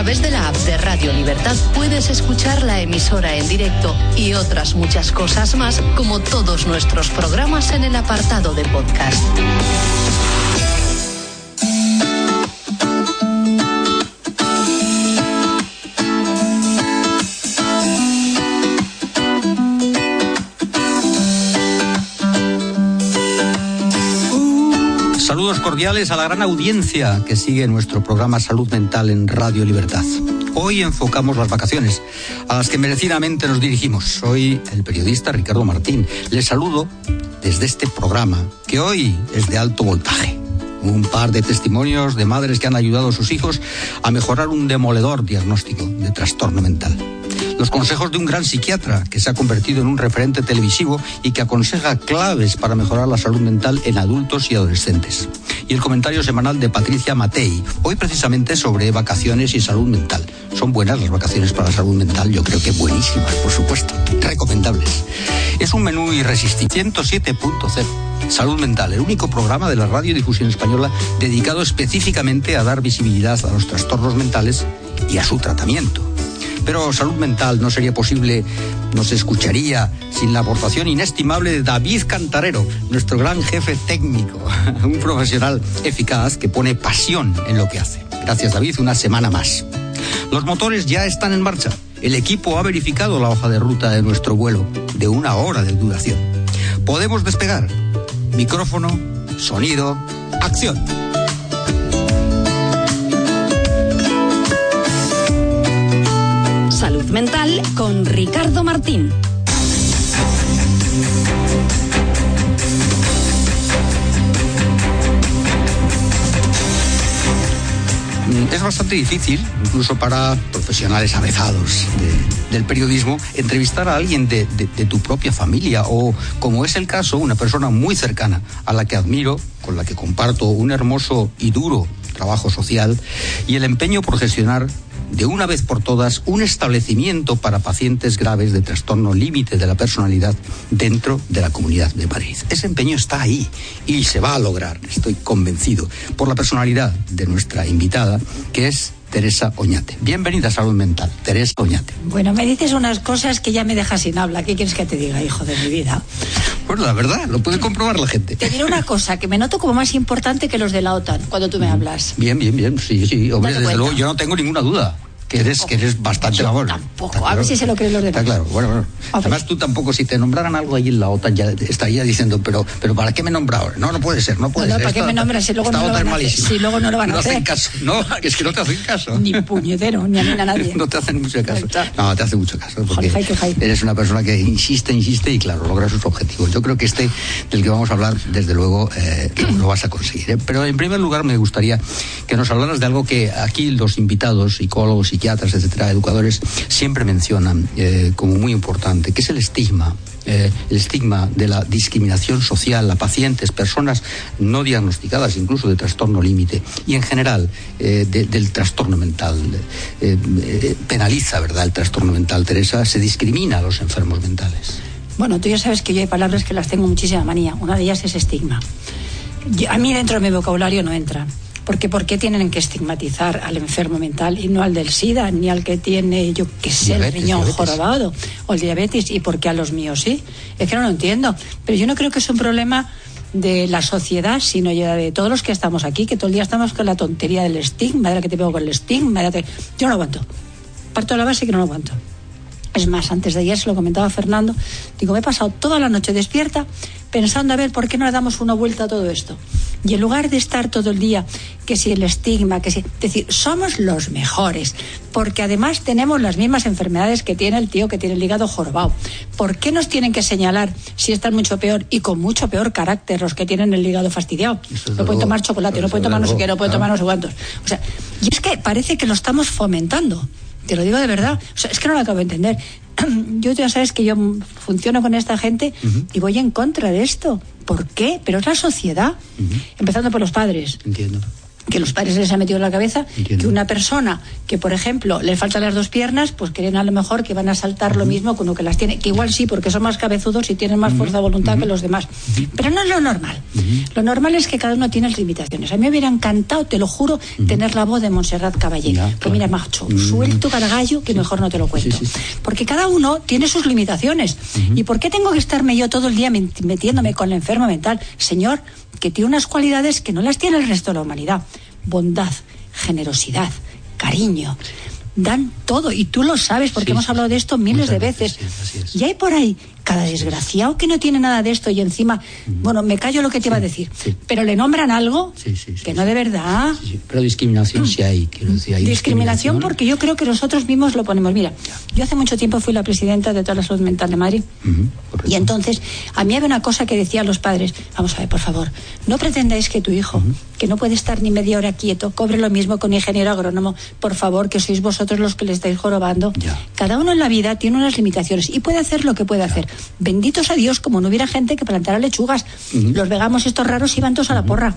través de la app de Radio Libertad puedes escuchar la emisora en directo y otras muchas cosas más, como todos nuestros programas en el apartado de podcast. Cordiales a la gran audiencia que sigue nuestro programa Salud Mental en Radio Libertad. Hoy enfocamos las vacaciones, a las que merecidamente nos dirigimos. Soy el periodista Ricardo Martín. Les saludo desde este programa, que hoy es de alto voltaje. Un par de testimonios de madres que han ayudado a sus hijos a mejorar un demoledor diagnóstico de trastorno mental los consejos de un gran psiquiatra que se ha convertido en un referente televisivo y que aconseja claves para mejorar la salud mental en adultos y adolescentes. Y el comentario semanal de Patricia Matei, hoy precisamente sobre vacaciones y salud mental. Son buenas las vacaciones para la salud mental, yo creo que buenísimas, por supuesto, recomendables. Es un menú irresistible. 107.0. Salud Mental, el único programa de la radiodifusión española dedicado específicamente a dar visibilidad a los trastornos mentales y a su tratamiento. Pero salud mental no sería posible, no se escucharía sin la aportación inestimable de David Cantarero, nuestro gran jefe técnico, un profesional eficaz que pone pasión en lo que hace. Gracias David, una semana más. Los motores ya están en marcha. El equipo ha verificado la hoja de ruta de nuestro vuelo de una hora de duración. Podemos despegar. Micrófono, sonido, acción. Mental con Ricardo Martín. Mm, es bastante difícil, incluso para profesionales avezados del periodismo, entrevistar a alguien de, tu propia familia o, como es el caso, una persona muy cercana a la que admiro, con la que comparto un hermoso y duro trabajo social y el empeño por gestionar de una vez por todas un establecimiento para pacientes graves de trastorno límite de la personalidad dentro de la Comunidad de Madrid. Ese empeño está ahí y se va a lograr, estoy convencido, por la personalidad de nuestra invitada, que es Teresa Oñate. Bienvenida a Salud Mental, Teresa Oñate. Bueno, me dices unas cosas que ya me dejas sin habla. ¿Qué quieres que te diga, hijo de mi vida? Bueno, la verdad, lo puede comprobar la gente. Te diré una cosa, que me noto como más importante que los de la OTAN cuando tú me hablas. Bien, bien, bien, sí, sí. Hombre, desde luego, yo no tengo ninguna duda que eres, que eres bastante. Tampoco, a ver si se lo creen los demás. Está claro, bueno, bueno. Además, tú tampoco, si te nombraran algo allí en la OTAN, ya estaría diciendo, pero, pero ¿para qué me nombraron? No, no puede ser, no puede no, ser. ¿para qué me nombras si luego no lo van a hacer? Si luego no lo van a hacer. No hacen caso, no, es que no te hacen caso. Ni puñetero, ni a mí a nadie. no te hacen mucho caso. No, te hacen mucho caso, porque eres una persona que insiste, insiste y claro, logra sus objetivos. Yo creo que este del que vamos a hablar, desde luego, eh, lo vas a conseguir. ¿eh? Pero en primer lugar me gustaría que nos hablaras de algo que aquí los invitados, psicólogos, psiquiatras, etcétera, educadores siempre mencionan eh, como muy importante, que es el estigma. Eh, el estigma de la discriminación social a pacientes, personas no diagnosticadas, incluso de trastorno límite, y en general eh, del trastorno mental. penaliza, ¿verdad?, el trastorno mental, Teresa, se discrimina a los enfermos mentales. Bueno, tú ya sabes que yo hay palabras que las tengo muchísima manía. Una de ellas es estigma. a mí dentro de mi vocabulario no entra. Porque ¿por qué tienen que estigmatizar al enfermo mental y no al del SIDA, ni al que tiene, yo qué sé, el riñón jorobado o el diabetes? ¿Y por qué a los míos sí? Es que no lo entiendo. Pero yo no creo que es un problema de la sociedad, sino ya de todos los que estamos aquí, que todo el día estamos con la tontería del estigma, de la que te pego con el estigma. De Yo no lo aguanto. Parto de la base que no lo aguanto. Es más, antes de ayer se lo comentaba Fernando, digo, me he pasado toda la noche despierta pensando a ver por qué no le damos una vuelta a todo esto. Y en lugar de estar todo el día, que si el estigma, que si. decir, somos los mejores, porque además tenemos las mismas enfermedades que tiene el tío que tiene el hígado jorobado. ¿Por qué nos tienen que señalar si están mucho peor y con mucho peor carácter los que tienen el hígado fastidiado? No pueden tomar chocolate, no pueden tomar no sé qué, no pueden tomar no sé cuántos. O sea, y es que parece que lo estamos fomentando. Te lo digo de verdad. O sea, es que no lo acabo de entender. Yo ya sabes que yo funciono con esta gente y voy en contra de esto. ¿Por qué? Pero es la sociedad. Empezando por los padres. Entiendo. Que los padres les ha metido en la cabeza Entiendo. que una persona que, por ejemplo, le faltan las dos piernas, pues creen a lo mejor que van a saltar lo mismo con lo que las tiene. Que igual sí, porque son más cabezudos y tienen más fuerza de voluntad que los demás. Pero no es lo normal. Lo normal es que cada uno tiene las limitaciones. A mí me hubiera encantado, te lo juro, tener la voz de Montserrat Caballé. Ya, Pues mira, macho, suelto cargallo que mejor no te lo cuento. Sí, sí, sí. Porque cada uno tiene sus limitaciones. ¿Y por qué tengo que estarme yo todo el día met- metiéndome con la enferma mental? Señor, que tiene unas cualidades que no las tiene el resto de la humanidad. Bondad, generosidad, cariño. Dan todo, y tú lo sabes porque Sí, hemos hablado de esto miles de veces, sí, y hay por ahí cada desgraciado que no tiene nada de esto y encima, bueno, me callo lo que te iba a decir, pero le nombran algo que no de verdad. Sí, sí, Pero discriminación sí hay, quiero decir, hay Discriminación porque yo creo que nosotros mismos lo ponemos. Mira, yo hace mucho tiempo fui la presidenta de toda la salud mental de Madrid. Y entonces, a mí había una cosa que decían los padres, vamos a ver, por favor, no pretendáis que tu hijo, que no puede estar ni media hora quieto, cobre lo mismo con ingeniero agrónomo, por favor, que sois vosotros los que le estáis jorobando. Ya. Cada uno en la vida tiene unas limitaciones y puede hacer lo que puede hacer. Benditos a Dios, como no hubiera gente que plantara lechugas. Los veganos estos raros iban todos a la porra.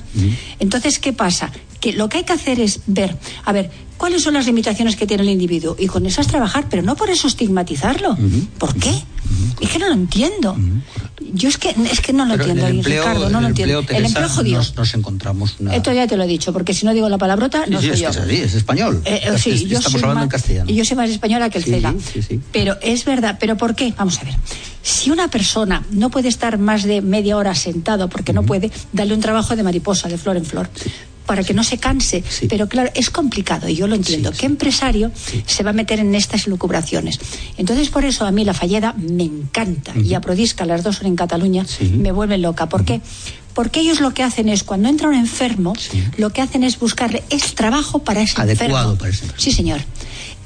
Entonces, ¿qué pasa? Que lo que hay que hacer es ver, a ver, cuáles son las limitaciones que tiene el individuo y con esas trabajar, pero no por eso estigmatizarlo. ¿Por qué? Es que no lo entiendo. Yo es que es que no lo Pero entiendo, el empleo, Ricardo, no lo entiendo. empleo, el empleo jodido. Nos, nos encontramos una... Esto ya te lo he dicho, porque si no digo la palabrota, no sí, soy es yo. que es así, es español. Eh, eh, Es- sí, es- yo estamos hablando más, en castellano. Y yo soy más española que el Sí, Cela. sí. Pero es verdad. ¿Pero por qué? Vamos a ver. Si una persona no puede estar más de media hora sentado porque no puede, dale un trabajo de mariposa, de flor en flor. Para que no se canse. Sí. Pero claro, es complicado y yo lo entiendo. Sí, ¿Qué empresario se va a meter en estas lucubraciones? Entonces, por eso a mí la falleda me encanta. Y a Prodisca, las dos son en Cataluña, me vuelven loca. ¿Por qué? Porque ellos lo que hacen es, cuando entra un enfermo, lo que hacen es buscarle el trabajo para ese Adecuado enfermo. para ese enfermo. Sí, señor.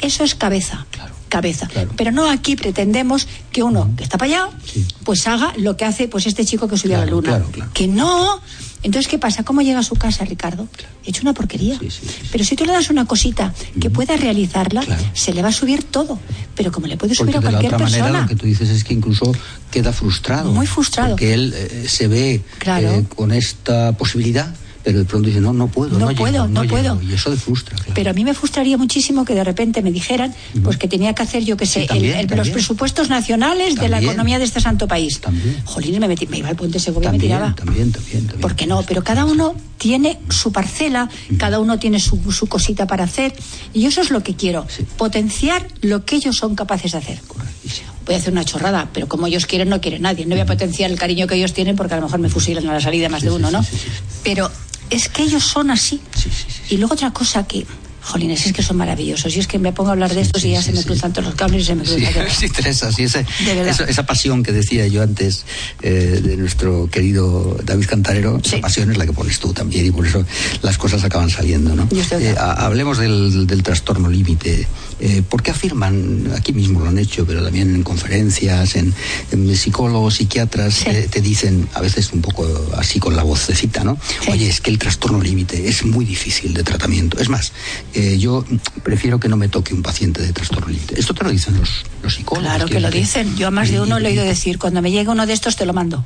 Eso es cabeza. Claro. Cabeza. Claro. Pero no aquí pretendemos que uno que está para allá, Sí. pues haga lo que hace pues este chico que subió a la luna. claro, claro. Que no. Entonces, ¿qué pasa? ¿Cómo llega a su casa, Ricardo? Hecho una porquería. Sí, sí, sí, sí. Pero si tú le das una cosita que pueda realizarla, Claro. se le va a subir todo. Pero como le puede subir Porque a de la cualquier otra persona. manera lo que tú dices es que incluso queda frustrado. Muy frustrado. Porque él eh, se ve Claro. eh, con esta posibilidad, pero de pronto dice, no, no puedo, No no, puedo, llego, no puedo. Y eso le frustra, claro. Pero a mí me frustraría muchísimo que de repente me dijeran pues que tenía que hacer, yo que sé, el- también, el- los presupuestos nacionales de la economía de este santo país. También. Jolín, me, metí- me iba al puente Segovia y me tiraba. también, también, también. ¿Por qué no? Pero cada uno tiene su parcela, cada uno tiene su, su cosita para hacer. Y eso es lo que quiero, Sí. potenciar lo que ellos son capaces de hacer. Correctísimo. Voy a hacer una chorrada, pero como ellos quieren, no quiere nadie. No voy a potenciar el cariño que ellos tienen porque a lo mejor me fusilan a la salida más Sí, de uno, ¿no? sí. Pero es que ellos son así. Sí, sí, sí, Y luego otra cosa que, jolines, es que son maravillosos. Y es que me pongo a hablar de estos sí, y ya sí, se me sí. cruzan todos los cables y se me Sí, cruza todo. sí, Teresa, sí, ese- De verdad. esa, esa pasión que decía yo antes eh, de nuestro querido David Cantarero, esa pasión es la que pones tú también y por eso las cosas acaban saliendo, ¿no? Eh, hablemos del, del trastorno límite. Eh, ¿Por qué afirman, aquí mismo lo han hecho, pero también en conferencias, en, en psicólogos, psiquiatras, Sí. eh, te dicen, a veces un poco así con la vocecita, ¿no? Sí. Oye, es que el trastorno límite es muy difícil de tratamiento. Es más, eh, yo prefiero que no me toque un paciente de trastorno límite. Esto te lo dicen los, los psicólogos. Claro que lo dicen. Yo a más de uno le he oído decir, cuando me llegue uno de estos te lo mando.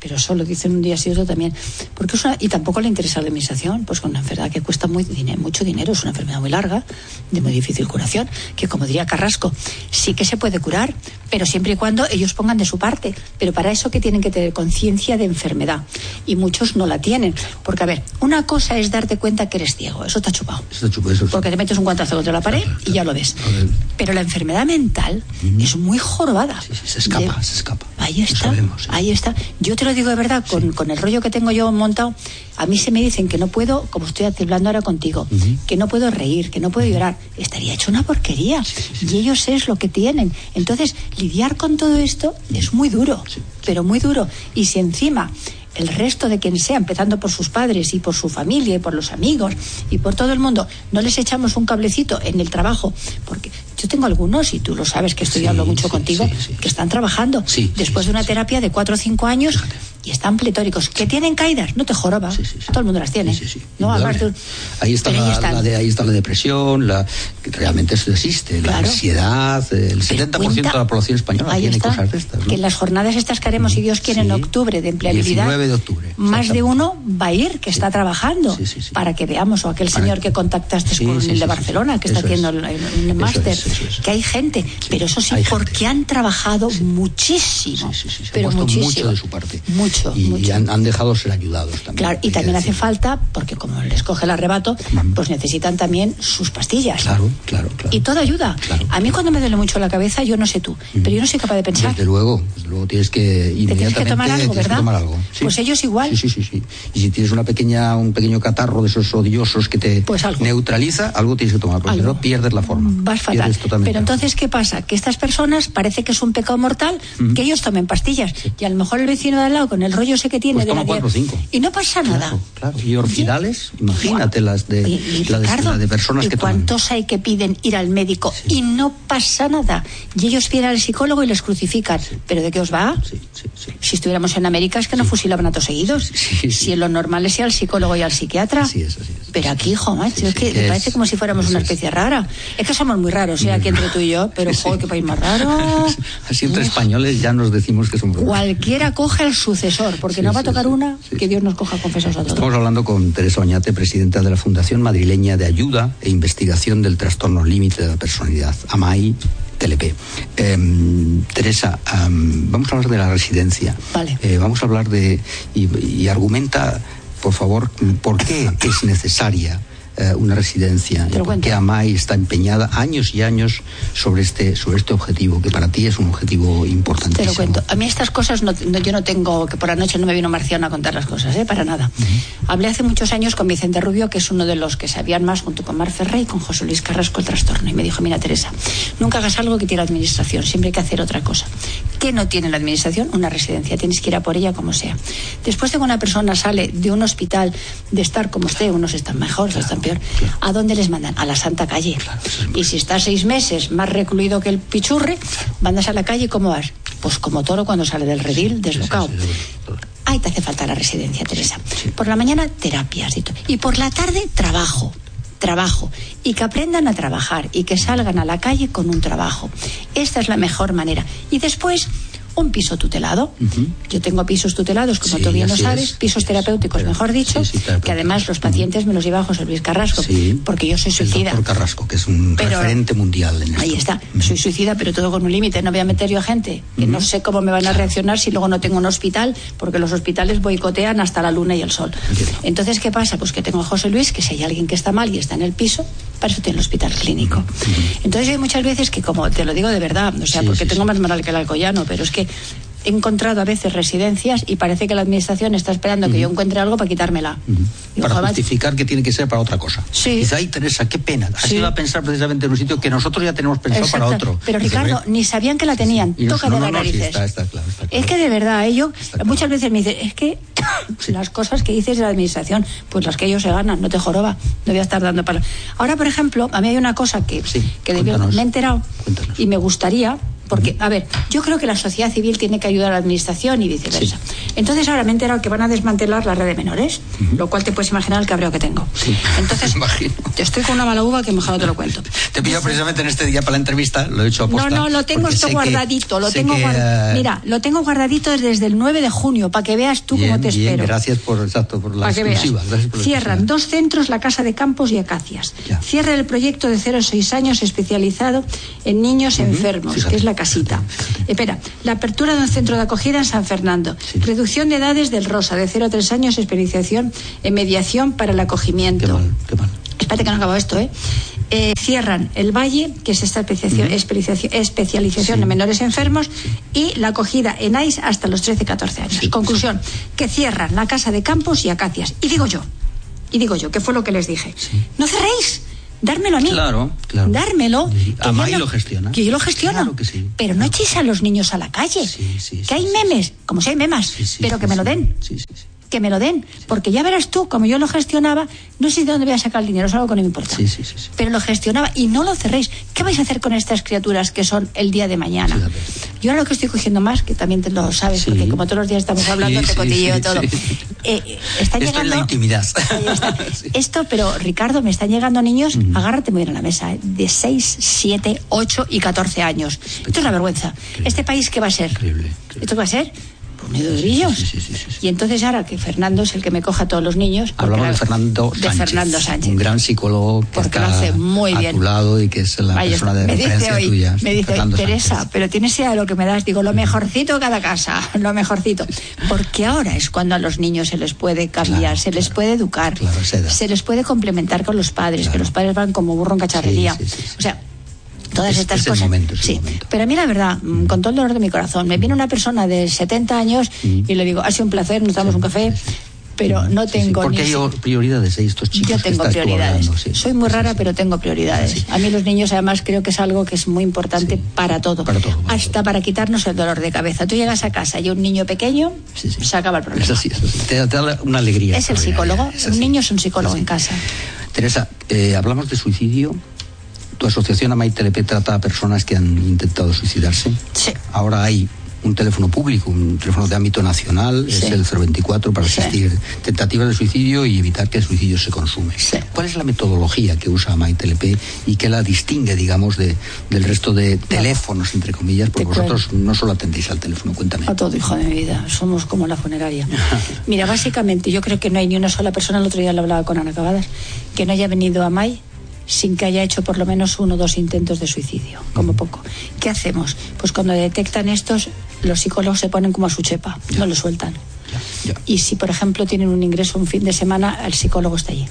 Pero eso lo dicen un día sí otro también. Porque es una- y tampoco le interesa la administración, pues con una enfermedad que cuesta mucho dinero, es una enfermedad muy larga, de muy difícil curación, que como diría Carrasco, sí que se puede curar, pero siempre y cuando ellos pongan de su parte. Pero para eso que tienen que tener conciencia de enfermedad. Y muchos no la tienen. Porque, a ver, una cosa es darte cuenta que eres ciego, eso está chupado. Eso te chupa, eso sí. Porque te metes un guantazo contra la pared y ya lo ves. Pero la enfermedad mental es muy jorobada. Sí, sí, se escapa, De- se escapa. Ahí está, sabemos, sí. ahí está. Yo te lo digo de verdad, con, con el rollo que tengo yo montado, a mí se me dicen que no puedo, como estoy hablando ahora contigo, que no puedo reír, que no puedo llorar. Estaría hecho una porquería. Y ellos es lo que tienen. Entonces, lidiar con todo esto es muy duro, pero muy duro. Y si encima el resto de quien sea, empezando por sus padres y por su familia y por los amigos y por todo el mundo, no les echamos un cablecito en el trabajo, porque yo tengo algunos, y tú lo sabes que estoy hablando mucho contigo, que están trabajando después de una terapia de cuatro o cinco años y están pletóricos. ¿Que tienen caídas? No te joroba. Todo el mundo las tiene. ¿no? ahí, está la, ahí, está la depresión, la, realmente eso existe, la ansiedad. El 70% de la población española tiene cosas de estas. Que en las jornadas estas que haremos, si Dios quiere, en octubre de empleabilidad, 19 de octubre, más de uno va a ir que está trabajando para que veamos, o aquel señor que contactaste con el de Barcelona, que está haciendo el, máster, que hay gente, pero eso sí, porque han trabajado muchísimo, pero muchísimo. mucho de su parte y, Han, dejado ser ayudados también. Claro, y también hace falta, porque como les coge el arrebato, pues necesitan también sus pastillas. Claro, claro, claro. Y todo ayuda. A mí cuando me duele mucho la cabeza, yo no sé tú, pero yo no soy capaz de pensar. Desde luego, desde luego tienes que inmediatamente... tienes que tomar algo, ¿verdad? tomar algo. Pues ellos igual. Sí, sí, sí, Y si tienes una pequeña, un pequeño catarro de esos odiosos que te pues neutraliza, algo tienes que tomar, porque si no pierdes la forma. Vas fatal. Pero entonces, ¿qué pasa? Que estas personas parece que es un pecado mortal que ellos tomen pastillas. Y a lo mejor el vecino de al lado, con el rollo sé que tiene pues de la cinco. Y no pasa nada. Claro, Y orfidales, imagínate las de, la de, personas que ¿Cuántos hay que piden ir al médico y no pasa nada? Y ellos vienen al psicólogo y les crucifican. ¿Pero de qué os va? Si estuviéramos en América es que no fusilaban a todos seguidos. Si lo normal es ir al psicólogo y al psiquiatra. Pero aquí, hijo, macho, es que me parece como si fuéramos una especie rara. Es que somos muy raros, ¿eh? Aquí entre tú y yo, pero joder, qué país más raro. Así entre españoles ya nos decimos que somos raros. Cualquiera coge el sucesor, porque no va a tocar una que Dios nos coja confesos a todos. Estamos hablando con Teresa Oñate, presidenta de la Fundación Madrileña de Ayuda e Investigación del Trastorno Límite de la Personalidad, AMAI TLP. Em, Teresa, vamos a hablar de la residencia. Vale. Eh, vamos a hablar de. y argumenta, por favor, por qué es necesaria eh, una residencia y porque AMAI está empeñada años y años sobre este, sobre este objetivo, que para ti es un objetivo importantísimo. Te lo cuento. A mí estas cosas, no, yo no tengo, que por la noche no me vino Marciano a contar las cosas, ¿eh? para nada. Hablé hace muchos años con Vicente Rubio, que es uno de los que sabían más, junto con Mar Ferrey y con José Luis Carrasco, el trastorno. Y me dijo, mira Teresa, nunca hagas algo que tiene la administración, siempre hay que hacer otra cosa. ¿Qué no tiene la administración? Una residencia, tienes que ir a por ella como sea. Después de que una persona sale de un hospital de estar como esté, unos están mejor, otros están peor, ¿A dónde les mandan? A la Santa Calle. y si estás seis meses más recluido que el pichurre, mandas a la calle, ¿cómo vas? Pues como toro cuando sale del redil, deslocado. Ahí te hace falta la residencia, Teresa. Por la mañana, terapias. Y por la tarde, trabajo trabajo y que aprendan a trabajar y que salgan a la calle con un trabajo. Esta es la mejor manera. Y después, un piso tutelado. Yo tengo pisos tutelados, como tú bien lo sabes, pisos terapéuticos, mejor dicho, que además los pacientes me los lleva José Luis Carrasco, porque yo soy suicida. El Carrasco, que es un referente mundial en esto. Ahí está, soy suicida, pero todo con un límite. No voy a meter yo a gente que no sé cómo me van a reaccionar si luego no tengo un hospital, porque los hospitales boicotean hasta la luna y el sol. Entonces, ¿qué pasa? Pues que tengo a José Luis, que si hay alguien que está mal y está en el piso, para eso tiene el hospital clínico. Entonces hay muchas veces que, como te lo digo de verdad, o sea, porque tengo más moral que el alcoyano, pero es que he encontrado a veces residencias y parece que la administración está esperando que yo encuentre algo para quitármela. para justificar que tiene que ser para otra cosa. Sí. Dice, ay Teresa, qué pena. Has ido a pensar precisamente en un sitio que nosotros ya tenemos pensado para otro. Pero Ricardo, ni sabían que la tenían. Toca de las narices. Es que de verdad, ellos muchas veces me dicen, es que las cosas que dices de la administración, pues las que ellos se ganan, no te joroba. No voy a estar dando para. Ahora, por ejemplo, a mí hay una cosa que, que me he enterado y me gustaría porque, a ver, yo creo que la sociedad civil tiene que ayudar a la administración y viceversa. Entonces ahora me he enterado que van a desmantelar la red de menores, lo cual te puedes imaginar el cabreo que tengo. Sí, Entonces, imagino. estoy con una mala uva que mejor no te lo cuento. Te pido precisamente en este día para la entrevista, lo he hecho a posta, No, no, lo tengo esto guardadito, lo tengo eh, Mira, lo tengo guardadito desde el 9 de junio, para que veas tú cómo te espero. Gracias por, exacto, por la exclusiva. Cierran dos centros, la Casa de Campos y Acacias. Cierra el proyecto de 0 a 6 años especializado en niños enfermos, que es la casita. Espera, la apertura de un centro de acogida en San Fernando. Reducción de edades del Rosa, de 0 a 3 años, especialización en mediación para el acogimiento. Qué mal, qué mal. Espérate que no acabo esto, ¿eh? ¿eh? cierran el Valle, que es esta especialización, especialización en menores enfermos, y la acogida en AIS hasta los 13-14 años. Conclusión, que cierran la Casa de Campos y Acacias. Y digo yo, y digo yo, que fue lo que les dije, no cerréis, dármelo a mí. Claro, claro. Dármelo. Amai lo gestiona. Que yo lo gestiono. Claro que sí. Pero no echéis a los niños a la calle. Sí, sí, que hay memes, como si hay memas, pero que me lo den. Sí, sí, sí. Que me lo den, porque ya verás tú, como yo lo gestionaba, no sé de dónde voy a sacar el dinero, es algo que no me importa. Sí, sí, sí. Pero lo gestionaba y no lo cerréis. ¿Qué vais a hacer con estas criaturas que son el día de mañana? Yo ahora lo que estoy cogiendo más, que también te lo sabes, porque como todos los días estamos hablando, te cotilleo todo. Eh, eh, está Esto es llegando... la intimidad. Está. Esto, pero Ricardo, me están llegando niños, agárrate muy bien a la mesa, ¿eh? de 6, 7, 8 y 14 años. Esto es una vergüenza. ¿Este país qué va a ser? Increíble, increíble. ¿Esto qué va a ser? De grillos. Sí, sí, sí. Y entonces ahora que Fernando es el que me coja a todos los niños. porque Hablamos de Fernando de Sánchez. Fernando Sánchez. Un gran psicólogo que Porque está lo hace muy a bien. tu lado y que es la persona de me referencia hoy, tuya. me dice Fernando Teresa, Sánchez. pero tienes idea de lo que me das. Digo, lo mejorcito de cada casa, lo mejorcito. Porque ahora es cuando a los niños se les puede cambiar, Claro, se les claro. puede educar, Claro, edad. se les puede complementar con los padres, que los padres van como burro en cacharrería. O sea, todas Es- estas es el cosas. momento, es el sí, momento. pero a mí la verdad, mm, con todo el dolor de mi corazón, me viene una persona de 70 años Mm. y le digo, ha sido un placer, nos damos un café, pero no Sí, sí, tengo Porque ni hay prioridades, ¿eh? estos chicos yo tengo prioridades. hablando, sí. Soy muy Sí, rara, sí. pero tengo prioridades. Sí. A mí los niños, además, creo que es algo que es muy importante Sí. para todo. Para todo, para Hasta para quitarnos el dolor de cabeza. Tú llegas a casa y un niño pequeño, Sí, sí. se acaba el problema. Es así, es así. Te, te da una alegría. Es el psicólogo. Un niño es un psicólogo en casa. Teresa, eh, hablamos de suicidio. Tu asociación Amai TLP trata a personas que han intentado suicidarse. Sí. Ahora hay un teléfono público, un teléfono de ámbito nacional, Sí. es el 024 para Sí. asistir tentativas de suicidio y evitar que el suicidio se consume. Sí. ¿Cuál es la metodología que usa Amai TLP y que la distingue, digamos, de, del resto de teléfonos, entre comillas? Porque vosotros no solo atendéis al teléfono, cuéntame. A todo, hijo de mi vida. Somos como la funeraria. Mira, básicamente, yo creo que no hay ni una sola persona, el otro día lo hablaba con Ana Cabadas, que no haya venido a May sin que haya hecho por lo menos uno o dos intentos de suicidio, como poco. ¿Qué hacemos? Pues cuando detectan estos, los psicólogos se ponen como a su chepa, no lo sueltan. Ya, ya. Y si, por ejemplo, tienen un ingreso un fin de semana, el psicólogo está allí.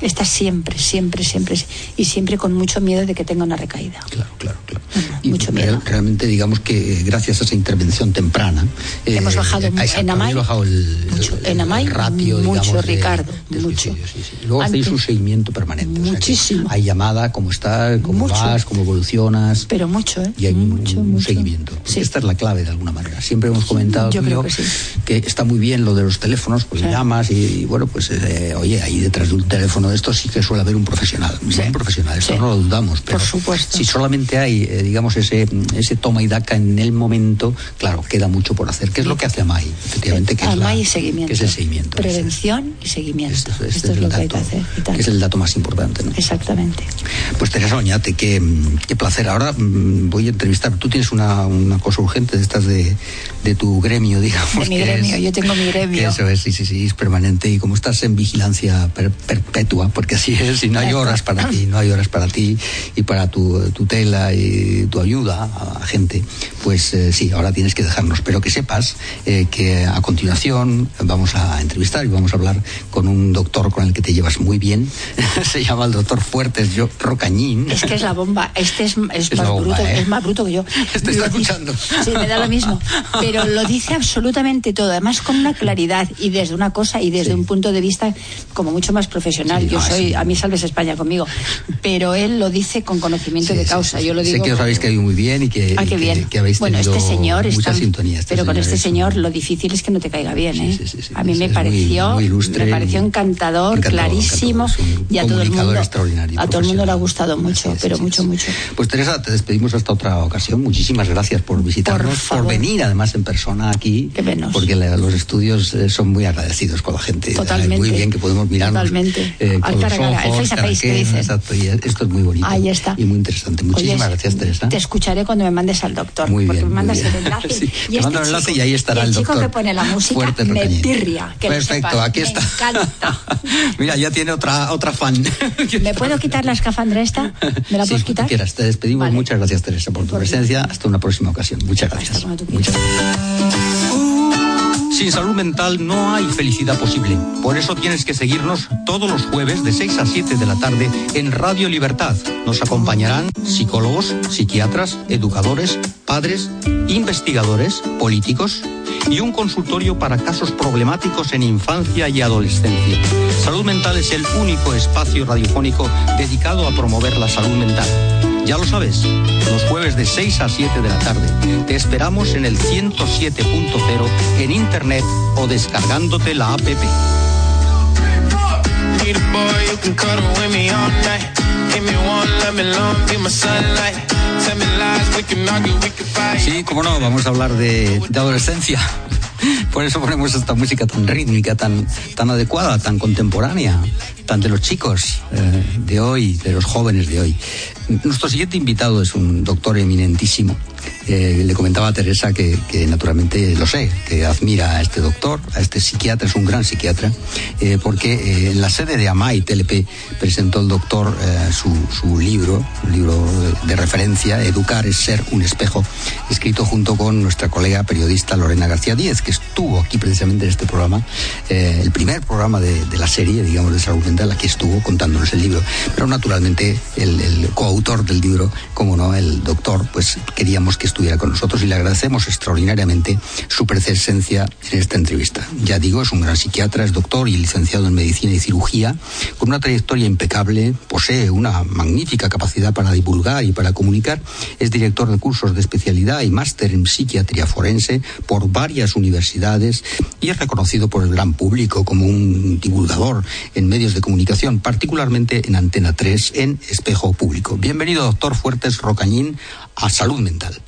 Está siempre, siempre, siempre. Y siempre con mucho miedo de que tenga una recaída. Claro, claro, claro. Y mucho real- miedo. realmente, digamos que eh, gracias a esa intervención temprana. eh, Hemos bajado eh, en Amay, bajado el, mucho. el- En Amay, el ratio, mucho, digamos, Ricardo, de mucho. sí, sí. Luego hacéis un seguimiento permanente. o sea que Muchísimo. hay llamada, cómo estás, cómo Mucho. vas, cómo evolucionas. Pero mucho, ¿eh? y hay mucho, un, mucho. seguimiento. Sí. Esta es la clave de alguna manera. Siempre hemos comentado yo creo que está muy bien lo de los teléfonos, pues llamas y, y, bueno, pues eh, oye, ahí detrás de un teléfono de estos sí que suele haber un profesional. Sí. Un profesional, esto Sí. no lo dudamos. Pero Por supuesto. Si solamente hay, eh, digamos, ese, ese toma y daca en el momento, claro, queda mucho por hacer. ¿Qué es lo que hace AMAI? Efectivamente, que es, la- Amay y seguimiento. que es el seguimiento. Prevención y seguimiento. Esto, este Esto es el lo que hay que hacer. y tal. que es el dato más importante. ¿no? Exactamente. Pues Teresa Oñate, qué, qué placer. Ahora mm, voy a entrevistar. Tú tienes una, una cosa urgente de estas de, de tu gremio, digamos. De mi que gremio, yo tengo mi gremio. eso es, sí, sí, sí, es permanente. Y como estás en vigilancia per- perpetua, porque así es, y no hay horas para ti, no hay horas para ti y para tu tutela y tu ayuda a gente, pues eh, sí, ahora tienes que dejarnos. Pero que sepas eh, que a continuación vamos a entrevistar y vamos a hablar con un doctor con el que te llevas muy bien. Se llama el doctor Fuertes yo, Rocañín. Es que es la bomba. Este es, es Es más bomba, bruto, ¿eh? es más bruto que yo. Te Lo está escuchando. Sí, me da lo mismo. Pero lo dice absolutamente todo, además con una claridad y desde una cosa y desde Sí. un punto de vista como mucho más profesional. Sí, yo soy, sí. a mí salves España conmigo, pero él lo dice con conocimiento de causa. Yo lo digo. Sé que os habéis caído muy bien y que, Ah, y qué que- bien. que habéis bueno, tenido este señor mucha está- sintonía. este pero con este es señor un- lo difícil es que no te caiga bien, ¿eh? A mí me muy- pareció, muy ilustre, me pareció encantador, encantador, clarísimo encantador. Y a todo el mundo, a todo el mundo le ha gustado mucho, pero mucho, mucho. Pues Teresa, te despedimos hasta otra ocasión. Muchísimas gracias por visitarnos, por, venir además en persona aquí. Qué menos. Porque la- los estudios eh, son muy agradecidos con la gente. Totalmente. Muy bien que podemos mirarnos Totalmente. eh, Al con cara los el face a face que. Exacto, y esto es muy bonito. Ahí está. Y muy interesante. Muchísimas gracias, Teresa. Te escucharé cuando me mandes al doctor. Muy porque bien, me muy mandas el enlace. Sí, y te este mando el enlace y ahí estará y el el chico doctor. que pone la música Fuerte me tirria. Que Perfecto, aquí me está. encanta. Mira, ya tiene otra, otra fan. ¿Me puedo quitar la escafandra esta? ¿Me la sí, puedes quitar? quieras. Te despedimos. Vale. Muchas gracias, Teresa, por tu Por presencia. Hasta una próxima ocasión. Muchas gracias. Muchas Sin salud mental no hay felicidad posible. Por eso tienes que seguirnos todos los jueves de 6 a 7 de la tarde en Radio Libertad. Nos acompañarán psicólogos, psiquiatras, educadores, padres, investigadores, políticos y un consultorio para casos problemáticos en infancia y adolescencia. Salud mental es el único espacio radiofónico dedicado a promover la salud mental. Ya lo sabes, los jueves de 6 a 7 de la tarde. Te esperamos en el 107.0 en internet o descargándote la app. Sí, como no, vamos a hablar de, de adolescencia. Por eso ponemos esta música tan rítmica, tan, tan adecuada, tan contemporánea, tan de los chicos eh, de hoy, de los jóvenes de hoy. Nuestro siguiente invitado es un doctor eminentísimo eh, le comentaba a Teresa que, naturalmente lo sé, que admira a este doctor, a este psiquiatra, es un gran psiquiatra, eh, porque eh, en la sede de AMAI TLP presentó el doctor su, libro, un libro de, referencia, Educar es ser un espejo, escrito junto con nuestra colega periodista Lorena García Díez, que estuvo aquí precisamente en este programa, el primer programa de, la serie, digamos, de salud mental, aquí estuvo contándonos el libro. Pero naturalmente el, el coautor del libro, como no, el doctor, pues queríamos que estuviera con nosotros y le agradecemos extraordinariamente su presencia en esta entrevista. Ya digo, es un gran psiquiatra, es doctor y licenciado en medicina y cirugía, con una trayectoria impecable, posee una magnífica capacidad para divulgar y para comunicar, es director de cursos de especialidad y máster en psiquiatría forense por varias universidades y es reconocido por el gran público como un divulgador en medios de comunicación, particularmente en Antena 3 en Espejo Público. Bienvenido, doctor Fuertes Rocañín, a Salud Mental.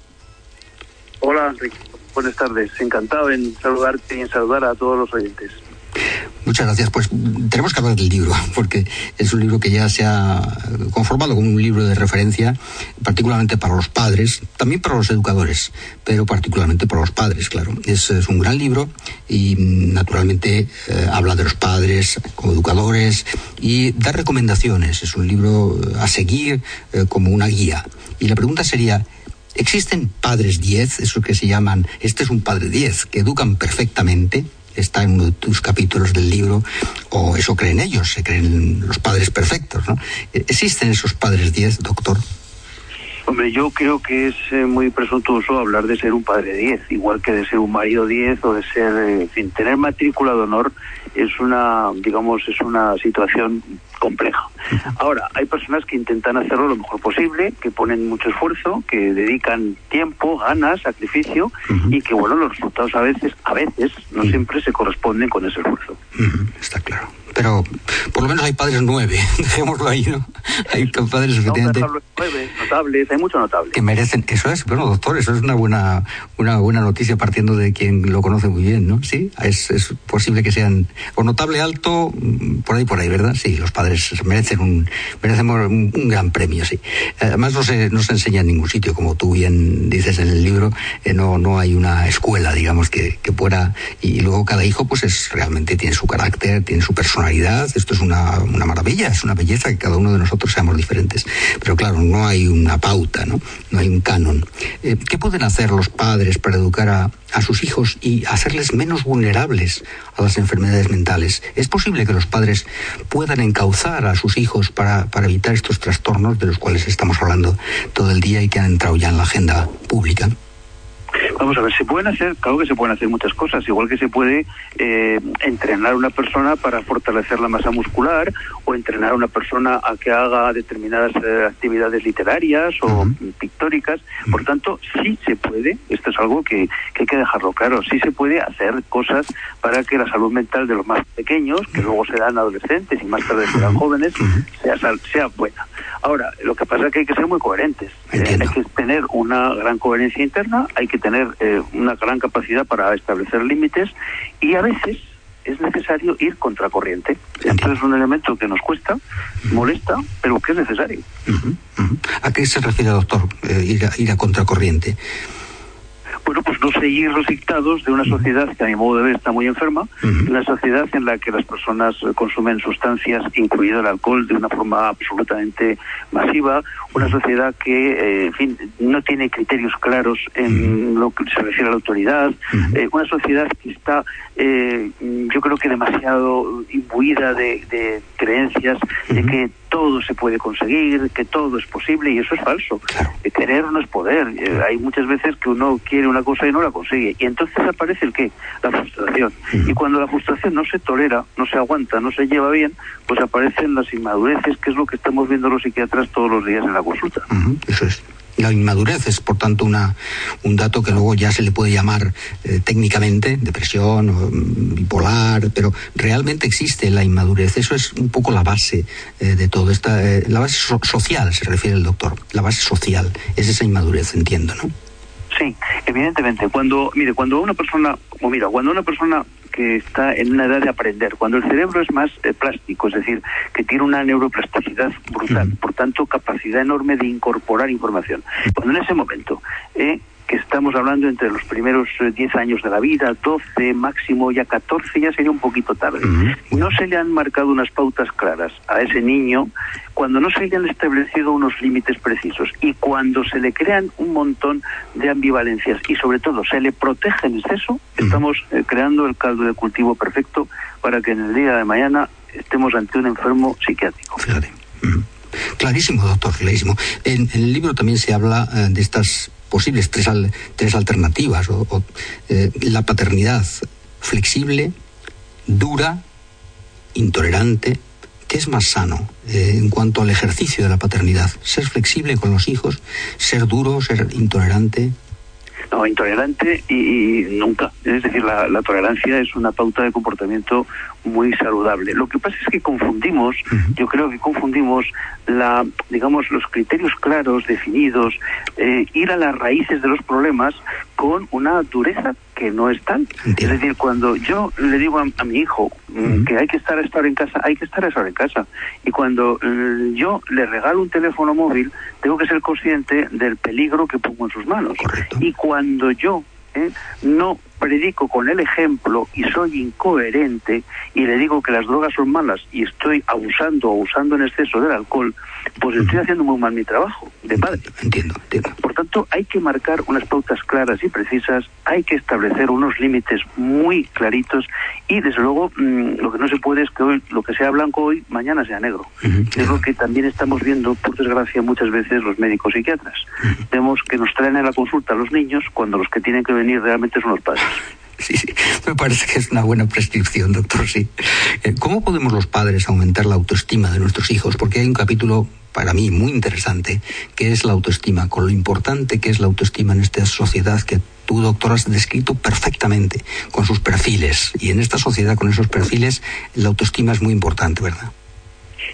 Hola, Enrique. Buenas tardes. Encantado en saludarte y en saludar a todos los oyentes. Muchas gracias. Pues tenemos que hablar del libro, porque es un libro que ya se ha conformado como un libro de referencia, particularmente para los padres, también para los educadores, pero particularmente para los padres, claro. Es, un gran libro y naturalmente eh, habla de los padres como educadores y da recomendaciones. Es un libro a seguir eh, como una guía. Y la pregunta sería, ¿Existen padres 10, eso que se llaman, este es un padre 10, que educan perfectamente? Está en uno tus capítulos del libro, o eso creen ellos, se creen los padres perfectos, ¿no? ¿Existen esos padres 10, doctor? Hombre, yo creo que es eh, muy presuntuoso hablar de ser un padre 10, igual que de ser un marido 10 o de ser, eh, en fin, tener matrícula de honor es una, digamos, es una situación compleja. Ahora, hay personas que intentan hacerlo lo mejor posible, que ponen mucho esfuerzo, que dedican tiempo, ganas, sacrificio y que, bueno, los resultados a veces, a veces, no siempre se corresponden con ese esfuerzo. Está claro pero por lo menos hay padres nueve, dejémoslo ahí, ¿no? Hay padres efectivamente... nueve, notables, hay muchos notables. Que merecen, eso es, bueno, doctor, eso es una buena, una buena noticia partiendo de quien lo conoce muy bien, ¿no? Sí, es, es posible que sean, o notable alto, mm, por ahí, por ahí, ¿verdad? Sí, los padres merecen un, merecen un, gran premio, sí. Además no se, no se enseña en ningún sitio, como tú bien dices en el libro, eh, no, no hay una escuela, digamos, que, que pueda, y luego cada hijo pues es realmente tiene su carácter, tiene su personalidad esto es una, maravilla, es una belleza que cada uno de nosotros seamos diferentes. Pero claro, no hay una pauta, no, no hay un canon. Eh, ¿Qué pueden hacer los padres para educar a, sus hijos y hacerles menos vulnerables a las enfermedades mentales? ¿Es posible que los padres puedan encauzar a sus hijos para, para evitar estos trastornos de los cuales estamos hablando todo el día y que han entrado ya en la agenda pública? Vamos a ver, se pueden hacer, claro que se pueden hacer muchas cosas, igual que se puede eh, entrenar a una persona para fortalecer la masa muscular o entrenar a una persona a que haga determinadas eh, actividades literarias o pictóricas. Por tanto, sí se puede, esto es algo que, hay que dejarlo claro, sí se puede hacer cosas para que la salud mental de los más pequeños, que luego serán adolescentes y más tarde serán jóvenes, sea, sea buena. Ahora, lo que pasa es que hay que ser muy coherentes. Eh, hay que tener una gran coherencia interna, hay que tener eh, una gran capacidad para establecer límites y a veces es necesario ir contracorriente. Esto es un elemento que nos cuesta, molesta, pero que es necesario. ¿A qué se refiere, doctor, eh, ir, a, ir a contracorriente? Bueno, pues no seguir los dictados de una sociedad que a mi modo de ver está muy enferma, una sociedad en la que las personas consumen sustancias, incluido el alcohol, de una forma absolutamente masiva, una sociedad que, eh, en fin, no tiene criterios claros en lo que se refiere a la autoridad, eh, una sociedad que está, eh, yo creo que demasiado imbuida de, creencias de que todo se puede conseguir, que todo es posible y eso es falso. Eh, querer no es poder. Eh, hay muchas veces que uno quiere una cosa y no la consigue. Y entonces aparece el qué? La frustración. Y cuando la frustración no se tolera, no se aguanta, no se lleva bien, pues aparecen las inmadureces, que es lo que estamos viendo los psiquiatras todos los días en la consulta. Eso es. La inmadurez es, por tanto, una, un dato que luego ya se le puede llamar eh, técnicamente depresión, o, mm, bipolar, pero realmente existe la inmadurez. Eso es un poco la base eh, de todo. Esta, eh, la base social, se refiere el doctor. La base social es esa inmadurez, entiendo, ¿no? Sí, evidentemente. Cuando, mire, cuando una persona, o mira, cuando una persona que está en una edad de aprender, cuando el cerebro es más eh, plástico, es decir, que tiene una neuroplasticidad brutal, por tanto capacidad enorme de incorporar información. Cuando en ese momento eh, que estamos hablando entre los primeros 10 eh, años de la vida, 12, máximo ya 14, ya sería un poquito tarde. No se le han marcado unas pautas claras a ese niño cuando no se hayan establecido unos límites precisos y cuando se le crean un montón de ambivalencias y sobre todo se le protege en exceso, estamos eh, creando el caldo de cultivo perfecto para que en el día de mañana estemos ante un enfermo psiquiátrico. Clarísimo, doctor, clarísimo. En, el libro también se habla eh, de estas posibles tres, tres alternativas. O, eh, la paternidad flexible, dura, intolerante. ¿Qué es más sano eh, en cuanto al ejercicio de la paternidad? ¿Ser flexible con los hijos? ¿Ser duro? ¿Ser intolerante? No, intolerante y, nunca. Es decir, la, tolerancia es una pauta de comportamiento muy saludable. Lo que pasa es que confundimos, yo creo que confundimos la, digamos, los criterios claros, definidos, eh, ir a las raíces de los problemas con una dureza que no es tal. Es decir, cuando yo le digo a, mi hijo mm, que hay que estar a estar en casa, hay que estar a estar en casa. Y cuando mm, yo le regalo un teléfono móvil, tengo que ser consciente del peligro que pongo en sus manos. Y cuando yo ¿eh? no predico con el ejemplo y soy incoherente y le digo que las drogas son malas y estoy abusando o usando en exceso del alcohol, pues estoy haciendo muy mal mi trabajo de padre. Entiendo, Por tanto, hay que marcar unas pautas claras y precisas, hay que establecer unos límites muy claritos y, desde luego, mm, lo que no se puede es que hoy lo que sea blanco hoy, mañana sea negro. es lo que también estamos viendo, por desgracia, muchas veces los médicos psiquiatras. Vemos que nos traen a la consulta a los niños cuando los que tienen que venir realmente son los padres. Sí, sí, me parece que es una buena prescripción, doctor, sí. Eh, ¿Cómo podemos los padres aumentar la autoestima de nuestros hijos? Porque hay un capítulo para mí muy interesante, que es la autoestima, con lo importante que es la autoestima en esta sociedad que tú, doctor, has descrito perfectamente, con sus perfiles. Y en esta sociedad, con esos perfiles, la autoestima es muy importante, ¿verdad?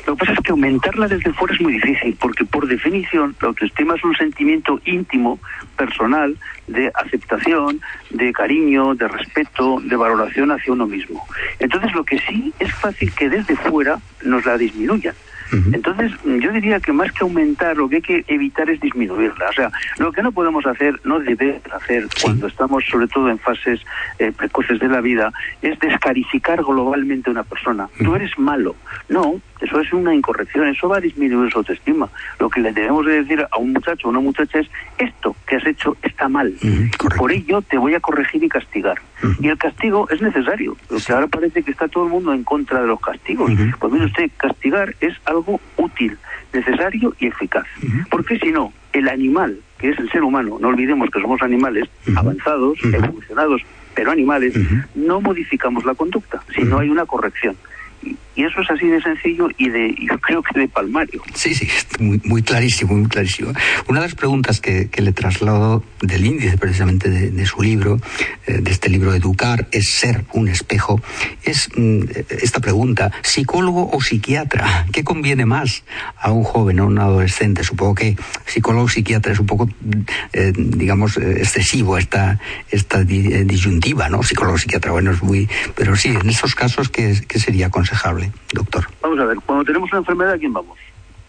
Lo que pasa es que aumentarla desde fuera es muy difícil, porque por definición la autoestima es un sentimiento íntimo, personal, de aceptación, de cariño, de respeto, de valoración hacia uno mismo. Entonces lo que sí es fácil que desde fuera nos la disminuyan. Entonces, yo diría que más que aumentar, lo que hay que evitar es disminuirla. O sea, lo que no podemos hacer, no debemos hacer cuando estamos sobre todo en fases eh, precoces de la vida, es descarificar globalmente a una persona. Tú eres malo. No, eso es una incorrección, eso va a disminuir su autoestima. Lo que le debemos de decir a un muchacho o una muchacha es, esto que has hecho está mal. por ello te voy a corregir y castigar. Y el castigo es necesario. Lo que ahora parece que está todo el mundo en contra de los castigos. Pues mire usted, castigar es algo útil, necesario y eficaz. Porque si no, el animal, que es el ser humano, no olvidemos que somos animales avanzados, evolucionados, pero animales, no modificamos la conducta, si no hay una corrección. Y eso es así de sencillo y de, yo creo que de palmario. Sí, sí, muy, muy clarísimo, muy clarísimo. Una de las preguntas que, le traslado del índice precisamente de, su libro, eh, de este libro Educar, es ser un espejo, es mm, esta pregunta, ¿psicólogo o psiquiatra? ¿Qué conviene más a un joven o a un adolescente? Supongo que psicólogo o psiquiatra es un poco, eh, digamos, eh, excesivo esta, esta disyuntiva, ¿no? Psicólogo psiquiatra, bueno, es muy... Pero sí, en esos casos, ¿qué, qué sería aconsejable? Doctor? Vamos a ver, cuando tenemos una enfermedad, ¿a quién vamos?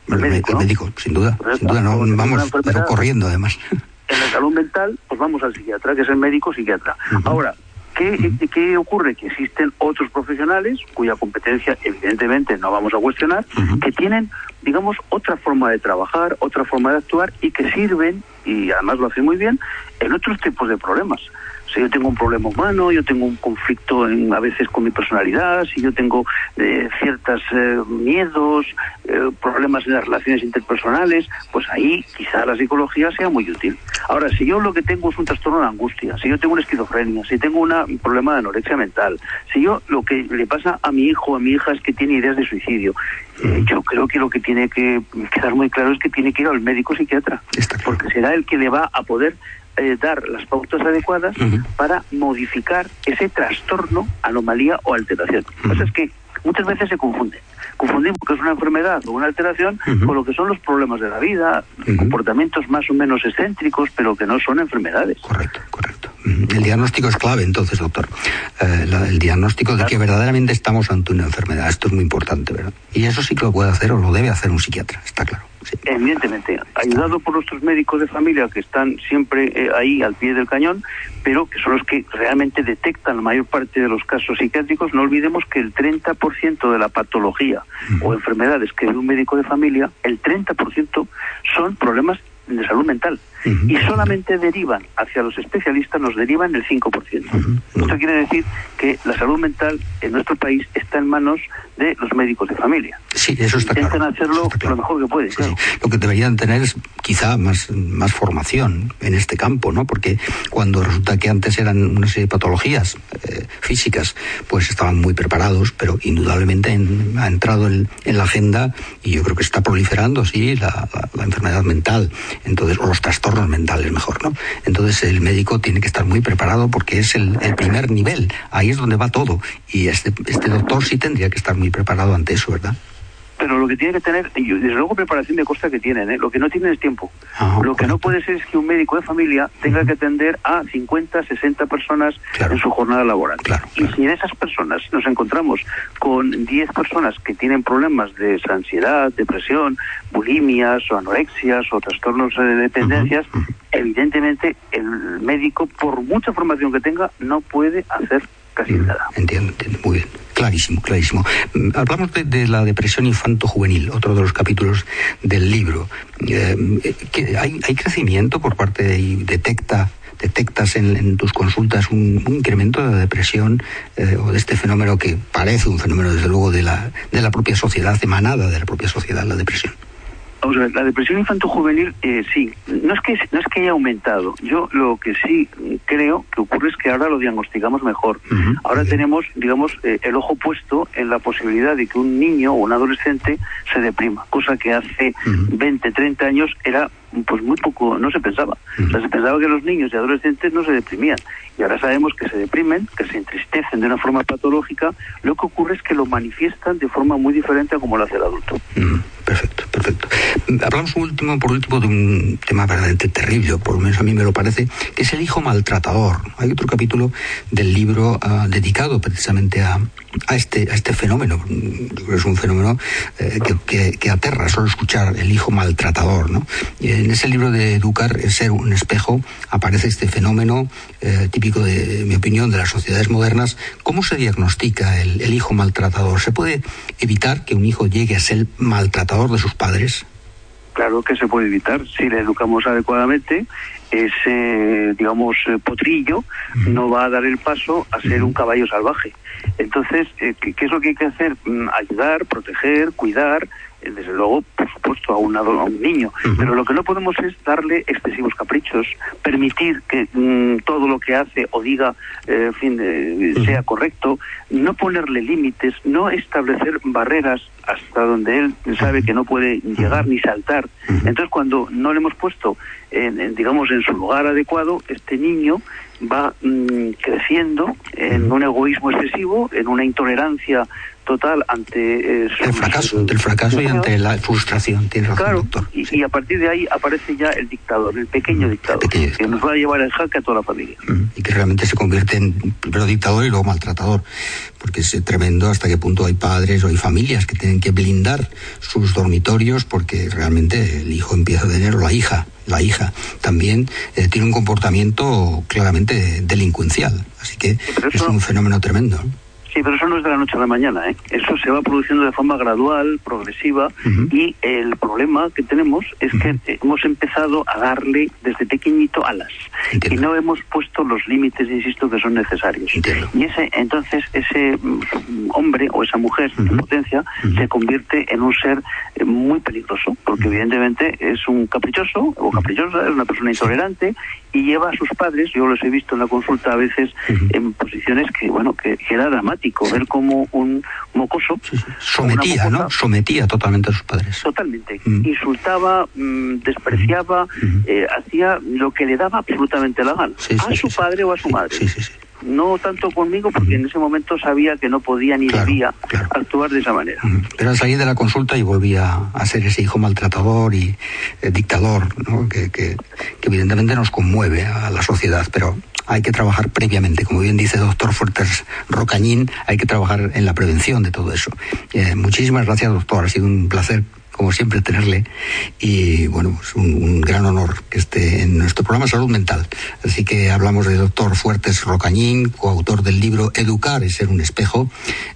El, médico, sin duda, sin duda, no, vamos corriendo además. En la salud mental, pues vamos al psiquiatra, que es el médico psiquiatra. Ahora, ¿qué, ¿qué, ocurre? Que existen otros profesionales cuya competencia, evidentemente, no vamos a cuestionar, que tienen, digamos, otra forma de trabajar, otra forma de actuar y que sirven, y además lo hacen muy bien, en otros tipos de problemas. Si yo tengo un problema humano, yo tengo un conflicto en, a veces con mi personalidad, si yo tengo eh, ciertos eh, miedos, eh, problemas en las relaciones interpersonales, pues ahí quizá la psicología sea muy útil. Ahora, si yo lo que tengo es un trastorno de angustia, si yo tengo una esquizofrenia, si tengo una, un problema de anorexia mental, si yo lo que le pasa a mi hijo o a mi hija es que tiene ideas de suicidio, yo creo que lo que tiene que quedar muy claro es que tiene que ir al médico psiquiatra, porque será el que le va a poder eh, dar las pautas adecuadas para modificar ese trastorno, anomalía o alteración. Lo que pasa es que muchas veces se confunden. Confundimos que es una enfermedad o una alteración con lo que son los problemas de la vida, comportamientos más o menos excéntricos, pero que no son enfermedades. Correcto, correcto. El diagnóstico es clave, entonces, doctor. Eh, el diagnóstico de que verdaderamente estamos ante una enfermedad. Esto es muy importante, ¿verdad? Y eso sí que lo puede hacer o lo debe hacer un psiquiatra, está claro. Evidentemente, ayudado por nuestros médicos de familia que están siempre eh, ahí al pie del cañón, pero que son los que realmente detectan la mayor parte de los casos psiquiátricos, no olvidemos que el 30% de la patología o enfermedades que ve un médico de familia, el 30% son problemas de salud mental y solamente derivan hacia los especialistas, nos derivan el 5%. Esto quiere decir que la salud mental en nuestro país está en manos de los médicos de familia. Sí, eso está Intentan hacerlo lo mejor que pueden. Lo que deberían tener es quizá más, más formación en este campo, ¿no? Porque cuando resulta que antes eran una serie de patologías eh, físicas, pues estaban muy preparados, pero indudablemente ha entrado en, la agenda y yo creo que está proliferando, sí, la, la enfermedad mental, entonces, o los trastornos mentales mejor, ¿no? Entonces el médico tiene que estar muy preparado porque es el, primer nivel, ahí es donde va todo. Y este, este doctor sí tendría que estar muy preparado ante eso, ¿verdad? Pero lo que tiene que tener, y desde luego preparación de costa que tienen, ¿eh? lo que no tienen es tiempo. Ah, lo que no puede ser es que un médico de familia tenga que atender a 50, 60 personas en su jornada laboral. Y si en esas personas nos encontramos con 10 personas que tienen problemas de ansiedad, depresión, bulimias o anorexias o trastornos de dependencias, evidentemente el médico, por mucha formación que tenga, no puede hacer casi nada. Entiendo, entiendo, muy bien. Clarísimo, clarísimo. Mm, hablamos de, la depresión infanto-juvenil, otro de los capítulos del libro. Eh, hay, crecimiento por parte de... detecta detectas en, tus consultas un, incremento de la depresión eh, o de este fenómeno que parece un fenómeno desde luego de la, de la propia sociedad, emanada de la propia sociedad, la depresión. Vamos a ver, la depresión infanto-juvenil eh, sí, no es, que, no es que haya aumentado. Yo lo que sí creo que ocurre es que ahora lo diagnosticamos mejor. ahora tenemos, digamos, eh, el ojo puesto en la posibilidad de que un niño o un adolescente se deprima, cosa que hace 20, 30 años era pues muy poco, no se pensaba. se pensaba que los niños y adolescentes no se deprimían. Y ahora sabemos que se deprimen, que se entristecen de una forma patológica. Lo que ocurre es que lo manifiestan de forma muy diferente a como lo hace el adulto. perfecto, perfecto. Hablamos último, por último de un tema verdaderamente terrible, por lo menos a mí me lo parece, que es el hijo maltratador. Hay otro capítulo del libro ah, dedicado precisamente a, a, este, a este fenómeno. es un fenómeno eh, que, que, aterra solo escuchar el hijo maltratador. ¿no? en ese libro de Educar, Ser un espejo, aparece este fenómeno eh, típico, de, mi opinión, de las sociedades modernas. ¿Cómo se diagnostica el, el hijo maltratador? ¿Se puede evitar que un hijo llegue a ser maltratador de sus padres? Claro que se puede evitar si le educamos adecuadamente. Ese, digamos, eh, potrillo no va a dar el paso a ser un caballo salvaje. Entonces, eh, ¿qué, es lo que hay que hacer? Mm, ayudar, proteger, cuidar, desde luego, por supuesto, a un, a un niño. Pero lo que no podemos es darle excesivos caprichos, permitir que mm, todo lo que hace o diga, eh, en fin, eh, sea correcto, no ponerle límites, no establecer barreras hasta donde él sabe que no puede llegar ni saltar. Entonces, cuando no le hemos puesto, en, digamos, en su lugar adecuado, este niño va mm, creciendo en un egoísmo excesivo, en una intolerancia total ante eh, el fracaso, ante el fracaso y ante la frustración. Tiene razón, claro, doctor. Y, a partir de ahí aparece ya el dictador, el pequeño mm, dictador, que nos va a llevar el jaque a toda la familia. Mm, y que realmente se convierte en primero dictador y luego maltratador, porque es tremendo hasta qué punto hay padres o hay familias que tienen que blindar sus dormitorios porque realmente el hijo empieza a tener, o la hija, la hija también eh, tiene un comportamiento claramente delincuencial. Así que es un fenómeno tremendo. Sí, pero eso no es de la noche a la mañana. ¿eh? Eso se va produciendo de forma gradual, progresiva, y el problema que tenemos es que hemos empezado a darle desde pequeñito alas y no hemos puesto los límites, insisto, que son necesarios. Y ese entonces ese mm, hombre o esa mujer en potencia se convierte en un ser eh, muy peligroso, porque evidentemente es un caprichoso o caprichosa, es una persona intolerante y lleva a sus padres, yo los he visto en la consulta a veces en posiciones que, bueno, que, era dramático ver como un mocoso sometía, ¿no? Sometía totalmente a sus padres. Totalmente. Insultaba, mm, despreciaba, eh, hacía lo que le daba absolutamente la gana, a su padre o a su madre no tanto conmigo porque en ese momento sabía que no podía ni debía actuar de esa manera. Pero al salir de la consulta y volvía a ser ese hijo maltratador y eh, dictador, que, que, evidentemente nos conmueve a la sociedad, pero hay que trabajar previamente, como bien dice el doctor Fuertes Rocañín, hay que trabajar en la prevención de todo eso. Eh, muchísimas gracias, doctor, ha sido un placer como siempre, tenerle. Y bueno, es un, gran honor que esté en nuestro programa Salud Mental. Así que hablamos del doctor Fuertes Rocañín, coautor del libro Educar y ser un espejo,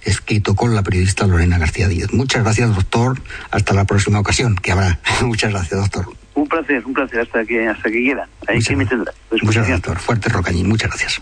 escrito con la periodista Lorena García Díaz. Muchas gracias, doctor. Hasta la próxima ocasión, que habrá. Muchas gracias, doctor. Un placer, un placer, hasta que, hasta que quiera. Ahí sí me tendrá. Muchas gracias, doctor. Fuertes Rocañín, muchas gracias.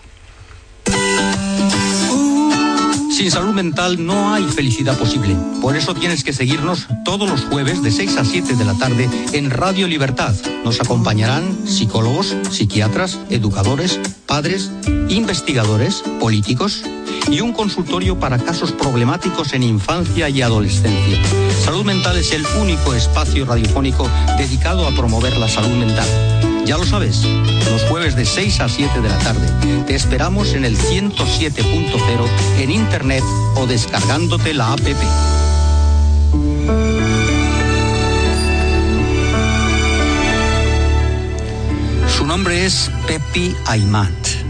Sin salud mental no hay felicidad posible. Por eso tienes que seguirnos todos los jueves de 6 a 7 de la tarde en Radio Libertad. Nos acompañarán psicólogos, psiquiatras, educadores, padres, investigadores, políticos y un consultorio para casos problemáticos en infancia y adolescencia. Salud Mental es el único espacio radiofónico dedicado a promover la salud mental. Ya lo sabes, los jueves de 6 a 7 de la tarde. Te esperamos en el 107.0 en internet o descargándote la app. Su nombre es Pepi Aymat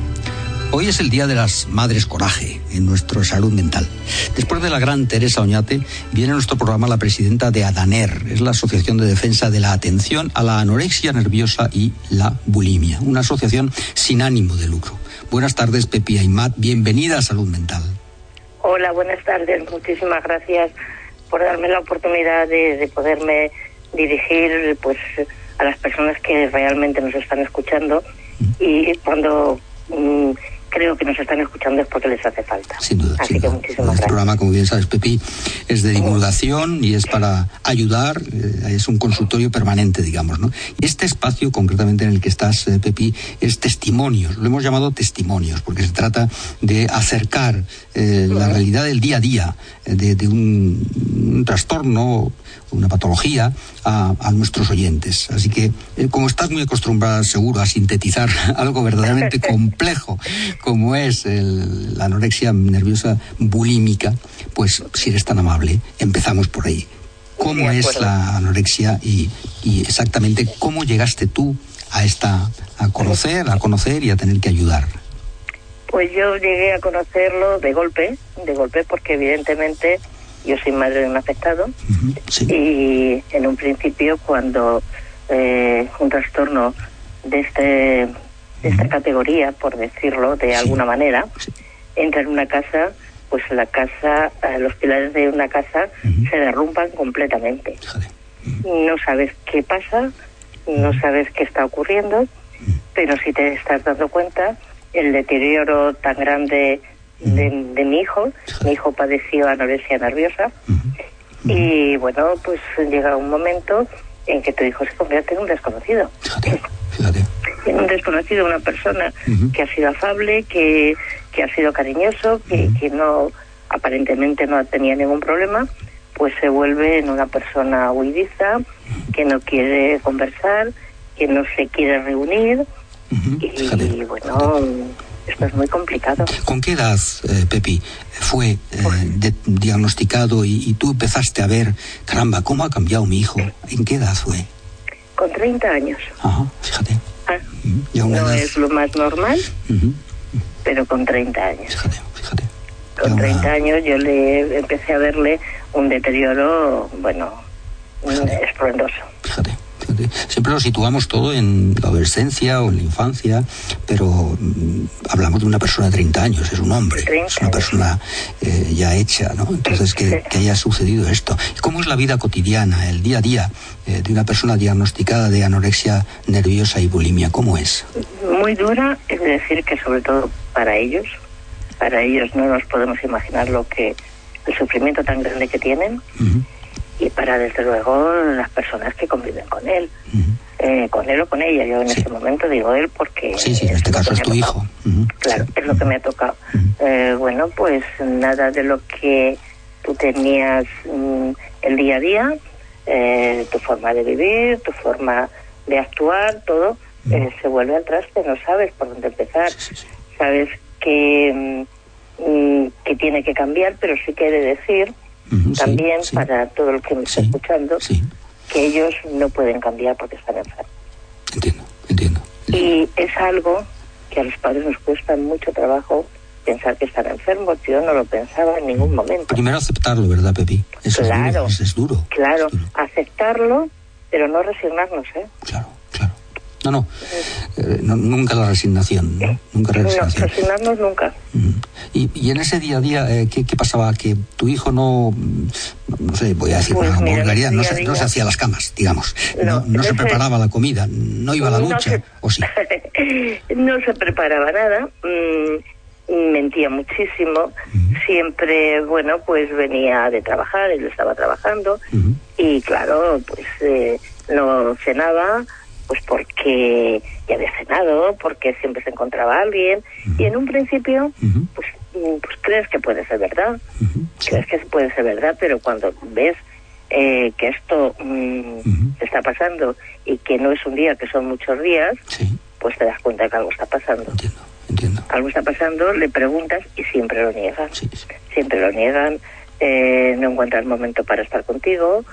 Hoy es el Día de las Madres Coraje en nuestra salud mental. Después de la gran Teresa Oñate, viene a nuestro programa la presidenta de ADANER, es la Asociación de Defensa de la Atención a la Anorexia Nerviosa y la Bulimia, una asociación sin ánimo de lucro. Buenas tardes, Pepi Aymat, bienvenida a Salud Mental. Hola, buenas tardes, muchísimas gracias por darme la oportunidad de, poderme dirigir pues a las personas que realmente nos están escuchando y cuando mm, creo que nos están escuchando es porque les hace falta. Sin duda. Así que muchísimas gracias. programa, como bien sabes, Pepi, es de divulgación y es para ayudar, eh, es un consultorio permanente, digamos, ¿no? Este espacio, concretamente en el que estás, eh, Pepi, es testimonios. Lo hemos llamado testimonios, porque se trata de acercar eh, la realidad del día a día de, un, un trastorno una patología a, nuestros oyentes. Así que, eh, como estás muy acostumbrada, seguro, a sintetizar algo verdaderamente complejo, como es la anorexia nerviosa bulímica, pues si eres tan amable, empezamos por ahí. ¿Cómo es la anorexia y, exactamente cómo llegaste tú a esta a conocer, a conocer y a tener que ayudar? Pues yo llegué a conocerlo de golpe, de golpe porque evidentemente yo soy madre de un afectado y en un principio cuando eh, un trastorno de este de esta categoría, por decirlo de alguna manera, entra en una casa, pues la casa, eh, los pilares de una casa se derrumban completamente. No sabes qué pasa, no sabes qué está ocurriendo, pero si te estás dando cuenta, el deterioro tan grande de, mi hijo. Mi hijo padeció anorexia nerviosa. Y bueno, pues llega un momento en que tu hijo se convierte en un desconocido. En un desconocido, una persona que ha sido afable, que, que ha sido cariñoso, que, que no aparentemente no tenía ningún problema, pues se vuelve en una persona huidiza, que no quiere conversar, que no se quiere reunir. y, bueno, esto es muy complicado. ¿Con qué edad, eh, Pepi, fue eh, diagnosticado y, tú empezaste a ver, caramba, cómo ha cambiado mi hijo? ¿En qué edad fue? Con 30 años. Ajá, fíjate. Ah, no es lo más normal, pero con 30 años. Fíjate, fíjate. Con 30 años yo le empecé a verle un deterioro, bueno, fíjate. estruendoso. Fíjate. Siempre lo situamos todo en la adolescencia o en la infancia, pero mm, hablamos de una persona de 30 años, es un hombre, es una persona eh, ya hecha, ¿no? Entonces, que, haya sucedido esto. ¿Cómo es la vida cotidiana, el día a día eh, de una persona diagnosticada de anorexia nerviosa y bulimia? ¿Cómo es? Muy dura, es decir, que sobre todo para ellos, para ellos no nos podemos imaginar lo que el sufrimiento tan grande que tienen y para desde luego las personas que conviven con él. Eh, con él o con ella yo en este momento digo él porque sí sí en este caso es tu hijo. claro es lo que me ha tocado. Eh, bueno pues nada de lo que tú tenías mm, el día a día eh, tu forma de vivir tu forma de actuar todo se vuelve al traste no sabes por dónde empezar. Sabes que mm, mm, que tiene que cambiar pero sí quiere decir también para todo el que me está escuchando, que ellos no pueden cambiar porque están enfermos. Entiendo, entiendo. Y es algo que a los padres nos cuesta mucho trabajo pensar que están enfermos. Yo no lo pensaba en ningún momento. Primero aceptarlo, ¿verdad, Pepi? Eso claro, es duro. Claro, aceptarlo, pero no resignarnos, ¿eh? Claro, No, eh, no, nunca la resignación, ¿no? Nunca la resignación. No, resignarnos nunca. Mm. Y, y, en ese día a día, eh, ¿qué, ¿qué, pasaba? Que tu hijo no, no sé, voy a decir pues vulgaridad, no, se, no se hacía las camas, digamos. No, no, se preparaba la comida, no iba a la ducha, ¿o sí? no se preparaba nada. Mm, mentía muchísimo, siempre, bueno, pues venía de trabajar, él estaba trabajando y claro, pues eh, no cenaba, pues porque ya había cenado, porque siempre se encontraba alguien, y en un principio, pues, mm, pues crees que puede ser verdad, crees que puede ser verdad, pero cuando ves eh, que esto mm, está pasando y que no es un día, que son muchos días, pues te das cuenta que algo está pasando. Algo está pasando, le preguntas y siempre lo niegan. Siempre lo niegan. Eh, no encuentran momento para estar contigo.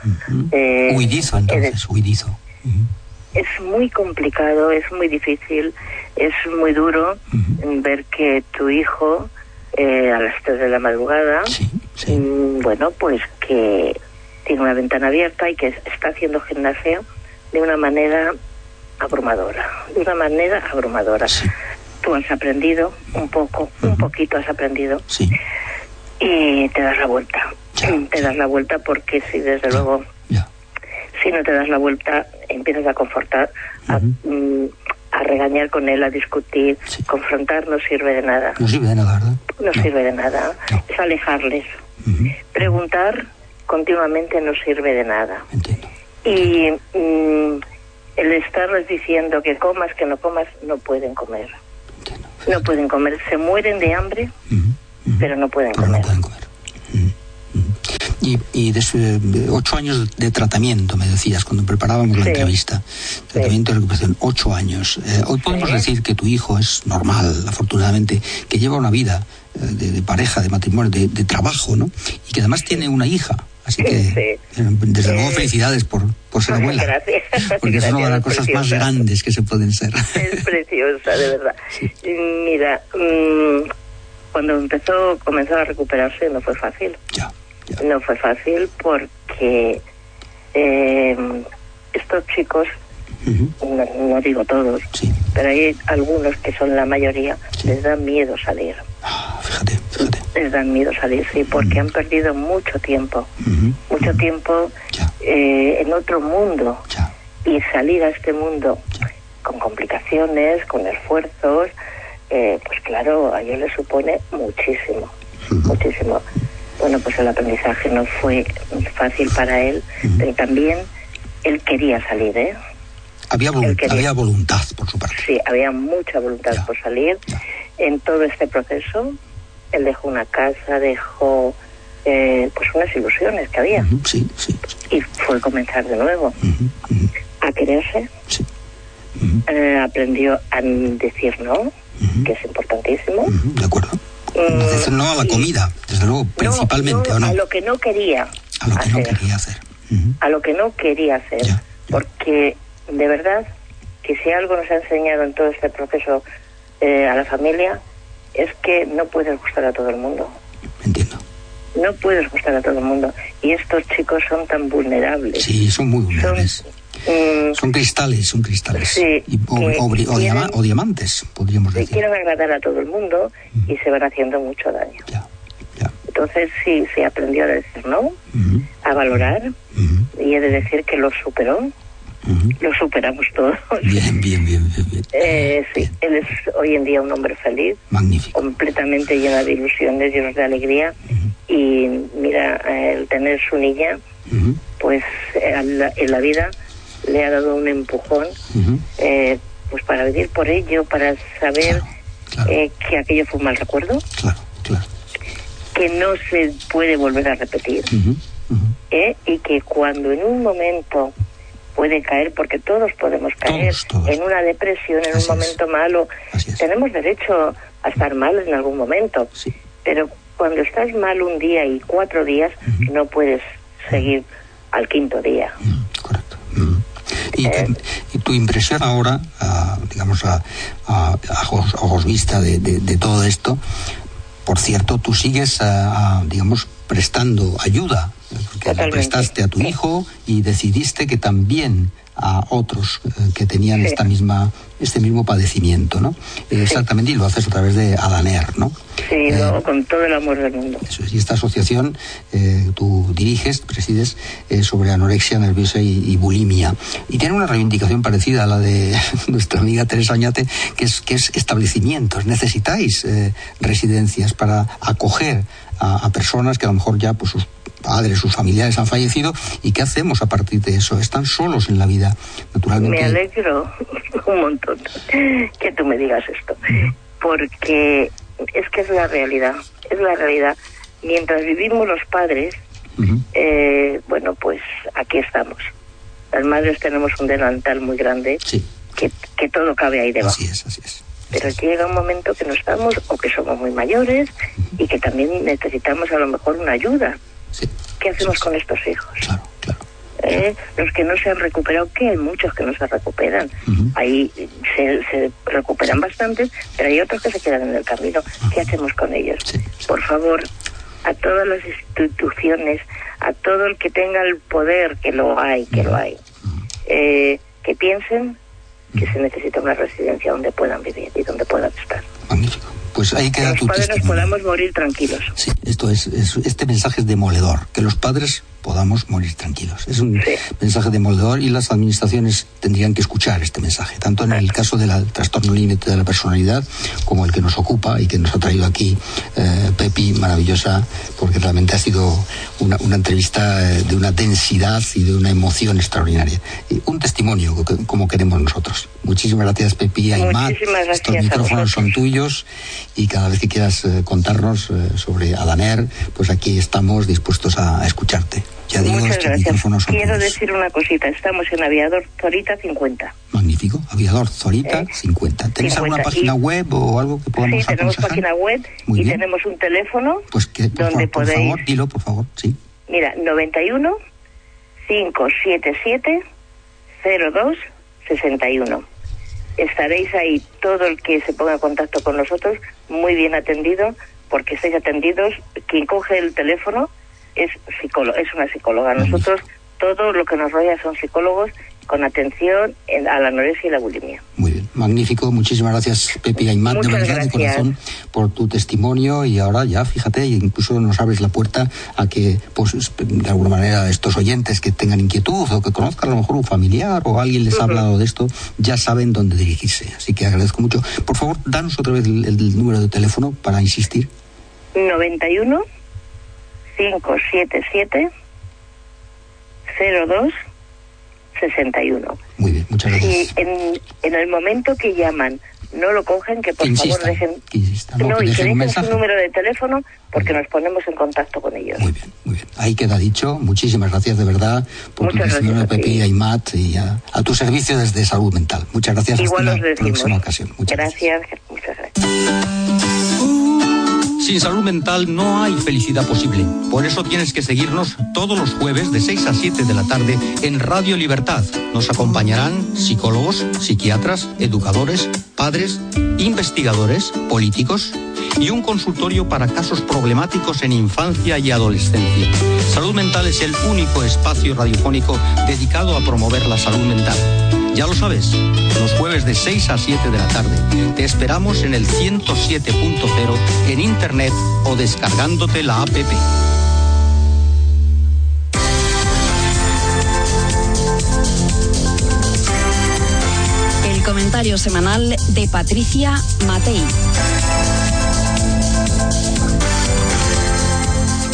Eh, huidizo, entonces, huidizo es muy complicado, es muy difícil, es muy duro ver que tu hijo eh, a las 3 de la madrugada, mm, bueno, pues que tiene una ventana abierta y que está haciendo gimnasia de una manera abrumadora, de una manera abrumadora. Tú has aprendido un poco, un poquito has aprendido y te das la vuelta. te das la vuelta porque si desde luego si no te das la vuelta, empiezas a confortar, mm, a, regañar con él, a discutir, confrontar no sirve de nada. No sirve de nada, ¿verdad? No, sirve de nada, es alejarles. Preguntar continuamente no sirve de nada. Entiendo. Y mm, el estarles diciendo que comas, que no comas, no pueden comer. No pueden comer, se mueren de hambre, pero no pueden pero comer. No pueden comer y, y de ocho años de tratamiento, me decías, cuando preparábamos la entrevista. Tratamiento de recuperación, ocho años. Eh, hoy podemos decir que tu hijo es normal, afortunadamente, que lleva una vida eh, de, pareja, de matrimonio, de, trabajo, ¿no? Y que además tiene una hija. Así que, eh, desde luego, felicidades por, por ser abuela. Gracias. Porque es una de las cosas más grandes que se pueden ser. Es preciosa, de verdad. Mira, mm, cuando empezó, comenzó a recuperarse, no fue fácil. Ya. No fue fácil porque eh, estos chicos, no, digo todos, pero hay algunos que son la mayoría, les da miedo salir. Ah, fíjate, fíjate. Les dan miedo salir, sí, porque han perdido mucho tiempo, mucho tiempo eh, en otro mundo. Y salir a este mundo con complicaciones, con esfuerzos, eh, pues claro, a ellos les supone muchísimo, muchísimo bueno, pues el aprendizaje no fue fácil para él, pero también él quería salir, ¿eh? Había, había voluntad por su parte. Sí, había mucha voluntad por salir. En todo este proceso, él dejó una casa, dejó eh, pues unas ilusiones que había. sí, sí, Y fue comenzar de nuevo a quererse. Sí. Eh, aprendió a decir no, que es importantísimo. De acuerdo No a la comida, desde luego, principalmente, ¿o no? A lo que no quería A lo que hacer. no quería hacer. A lo que no quería hacer. Porque, de verdad, que si algo nos ha enseñado en todo este proceso eh, a la familia, es que no puedes gustar a todo el mundo. Entiendo. No puedes gustar a todo el mundo. Y estos chicos son tan vulnerables. Sí, son muy vulnerables. Mm. son cristales, son cristales. Sí, o, diamantes, podríamos decir. quieren agradar a todo el mundo y se van haciendo mucho daño. Entonces sí, se aprendió a decir no, a valorar, y he de decir que lo superó. Lo superamos todos. Bien, bien, bien. bien, Eh, sí, él es hoy en día un hombre feliz. Magnífico. Completamente lleno de ilusiones, lleno de alegría. Y mira, el tener su niña, pues en la, vida le ha dado un empujón eh, pues para vivir por ello, para saber eh, que aquello fue un mal recuerdo. Claro, claro. Que no se puede volver a repetir. Eh, y que cuando en un momento puede caer, porque todos podemos caer en una depresión, en un momento malo. Tenemos derecho a estar mal en algún momento, pero cuando estás mal un día y cuatro días, no puedes seguir al quinto día. correcto. Y, tu impresión ahora, digamos, a, ojos, vista de, todo esto, por cierto, tú sigues, digamos, prestando ayuda porque le prestaste a tu hijo y decidiste que también a otros eh, que tenían esta misma este mismo padecimiento, ¿no? Exactamente, y lo haces a través de Adaner, ¿no? Sí, eh, con todo el amor del mundo. y esta asociación eh, tú diriges, presides, sobre anorexia nerviosa y, bulimia. Y tiene una reivindicación parecida a la de nuestra amiga Teresa Añate, que es, que es establecimientos. Necesitáis residencias para acoger a, a, personas que a lo mejor ya pues sus padres, sus familiares han fallecido y qué hacemos a partir de eso. Están solos en la vida, naturalmente. Me alegro un montón que tú me digas esto, porque es que es la realidad, es la realidad. Mientras vivimos los padres, eh, bueno, pues aquí estamos. Las madres tenemos un delantal muy grande que, que todo cabe ahí debajo. Así es, así es. Pero llega un momento que no estamos o que somos muy mayores y que también necesitamos a lo mejor una ayuda. ¿Qué hacemos con estos hijos? ¿Eh? Los que no se han recuperado, que hay muchos que no se recuperan. Ahí se, recuperan bastantes, pero hay otros que se quedan en el camino. ¿Qué hacemos con ellos? Por favor, a todas las instituciones, a todo el que tenga el poder, que lo hay, que lo hay, eh, que piensen que se necesita una residencia donde puedan vivir y donde puedan estar. Magnífico pues ahí queda que los padres podamos morir tranquilos. Sí, esto es, este mensaje es demoledor, que los padres podamos morir tranquilos. Es un mensaje demoledor y las administraciones tendrían que escuchar este mensaje, tanto en el caso del trastorno límite de la personalidad como el que nos ocupa y que nos ha traído aquí eh, Pepi, maravillosa, porque realmente ha sido una, entrevista eh, de una densidad y de una emoción extraordinaria. un testimonio como queremos nosotros. Muchísimas gracias Pepi, Aymar. Estos micrófonos son tuyos y cada vez que quieras eh, contarnos sobre Adaner, pues aquí estamos dispuestos a, escucharte. Ya digo, Muchas gracias. Quiero decir una cosita, estamos en Aviador Zorita 50. Magnífico, Aviador Zorita 50. ¿Eh? ¿Tenéis alguna página web o algo que podamos Sí, tenemos página web y tenemos un teléfono pues que, donde por podéis... favor, dilo, por favor, sí. Mira, 91 577 02 61 estaréis ahí todo el que se ponga en contacto con nosotros muy bien atendido porque estáis atendidos quien coge el teléfono es psicólogo es una psicóloga nosotros todo lo que nos rodea son psicólogos con atención a la anorexia y la bulimia. Muy bien, magnífico. Muchísimas gracias, Pepi Aymar, de verdad, de corazón, por tu testimonio. Y ahora ya, fíjate, incluso nos abres la puerta a que, pues, de alguna manera, estos oyentes que tengan inquietud o que conozcan a lo mejor un familiar o alguien les ha hablado de esto, ya saben dónde dirigirse. Así que agradezco mucho. Por favor, danos otra vez el, número de teléfono para insistir. 91 577 02 61. Muy bien, muchas gracias. Si en, en el momento que llaman no lo cogen, que por favor dejen. no, y que dejen su número de teléfono porque nos ponemos en contacto con ellos. Muy bien, muy bien. Ahí queda dicho. Muchísimas gracias de verdad por tu testimonio, Pepi, a IMAT y a, tu servicio desde salud mental. Muchas gracias. Igual hasta la próxima ocasión. Muchas gracias. Muchas gracias. Sin salud mental no hay felicidad posible. Por eso tienes que seguirnos todos los jueves de 6 a 7 de la tarde en Radio Libertad. Nos acompañarán psicólogos, psiquiatras, educadores, padres, investigadores, políticos y un consultorio para casos problemáticos en infancia y adolescencia. Salud Mental es el único espacio radiofónico dedicado a promover la salud mental. Ya lo sabes, los jueves de 6 a 7 de la tarde. Te esperamos en el 107.0 en internet o descargándote la app. El comentario semanal de Patricia Matei.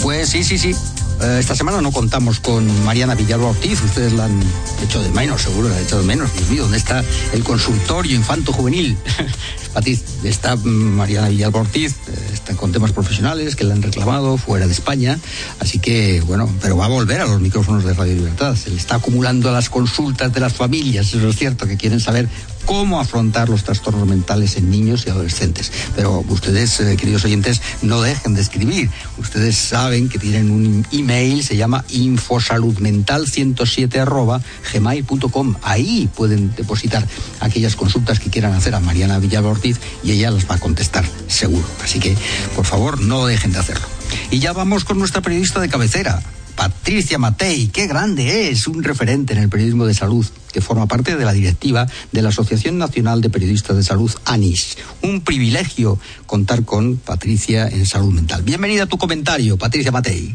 Pues sí, sí, sí. Eh, esta semana no contamos con Mariana Villalba Ortiz, ustedes la han hecho de menos, seguro, la han hecho de menos. Dios mío, ¿dónde está el consultorio infanto-juvenil? Patiz, está Mariana Villalba Ortiz, eh, está con temas profesionales que le han reclamado fuera de España, así que, bueno, pero va a volver a los micrófonos de Radio Libertad. Se le está acumulando las consultas de las familias, eso es cierto, que quieren saber cómo afrontar los trastornos mentales en niños y adolescentes. Pero ustedes, eh, queridos oyentes, no dejen de escribir. Ustedes saben que tienen un email, se llama infosaludmental107 gmail.com. Ahí pueden depositar aquellas consultas que quieran hacer a Mariana Villalba Ortiz y ella las va a contestar seguro. Así que, por favor, no dejen de hacerlo. Y ya vamos con nuestra periodista de cabecera, Patricia Matei, qué grande es, un referente en el periodismo de salud, que forma parte de la directiva de la Asociación Nacional de Periodistas de Salud, ANIS. Un privilegio contar con Patricia en salud mental. Bienvenida a tu comentario, Patricia Matei.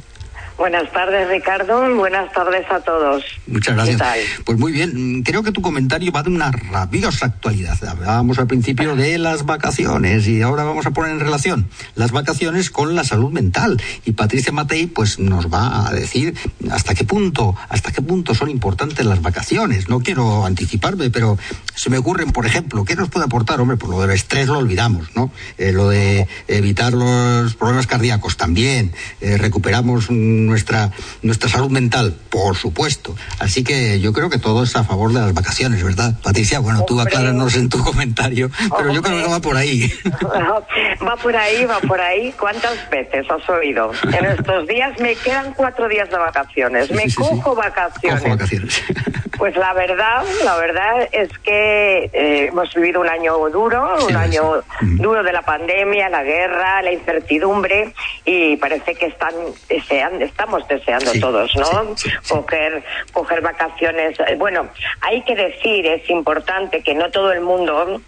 Buenas tardes, Ricardo. Buenas tardes a todos. Muchas gracias. Pues muy bien, creo que tu comentario va de una rabiosa actualidad. Hablábamos al principio de las vacaciones y ahora vamos a poner en relación las vacaciones con la salud mental. Y Patricia Matei pues nos va a decir hasta qué punto, hasta qué punto son importantes las vacaciones. No quiero anticiparme, pero se me ocurren, por ejemplo, ¿qué nos puede aportar? Hombre, por lo del estrés lo olvidamos, ¿no? Eh, lo de evitar los problemas cardíacos también. Eh, recuperamos un nuestra, nuestra salud mental, por supuesto. Así que yo creo que todo es a favor de las vacaciones, ¿verdad? Patricia, bueno, tú acláranos en tu comentario, pero yo creo que va por ahí. Va por ahí, va por ahí. ¿Cuántas veces has oído? En estos días me quedan cuatro días de vacaciones, me cojo vacaciones. Cojo vacaciones. Pues la verdad, la verdad es que eh, hemos vivido un año duro, un año duro de la pandemia, la guerra, la incertidumbre y parece que están deseando, estamos deseando todos, ¿no? coger, coger vacaciones. Bueno, hay que decir, es importante que no todo el mundo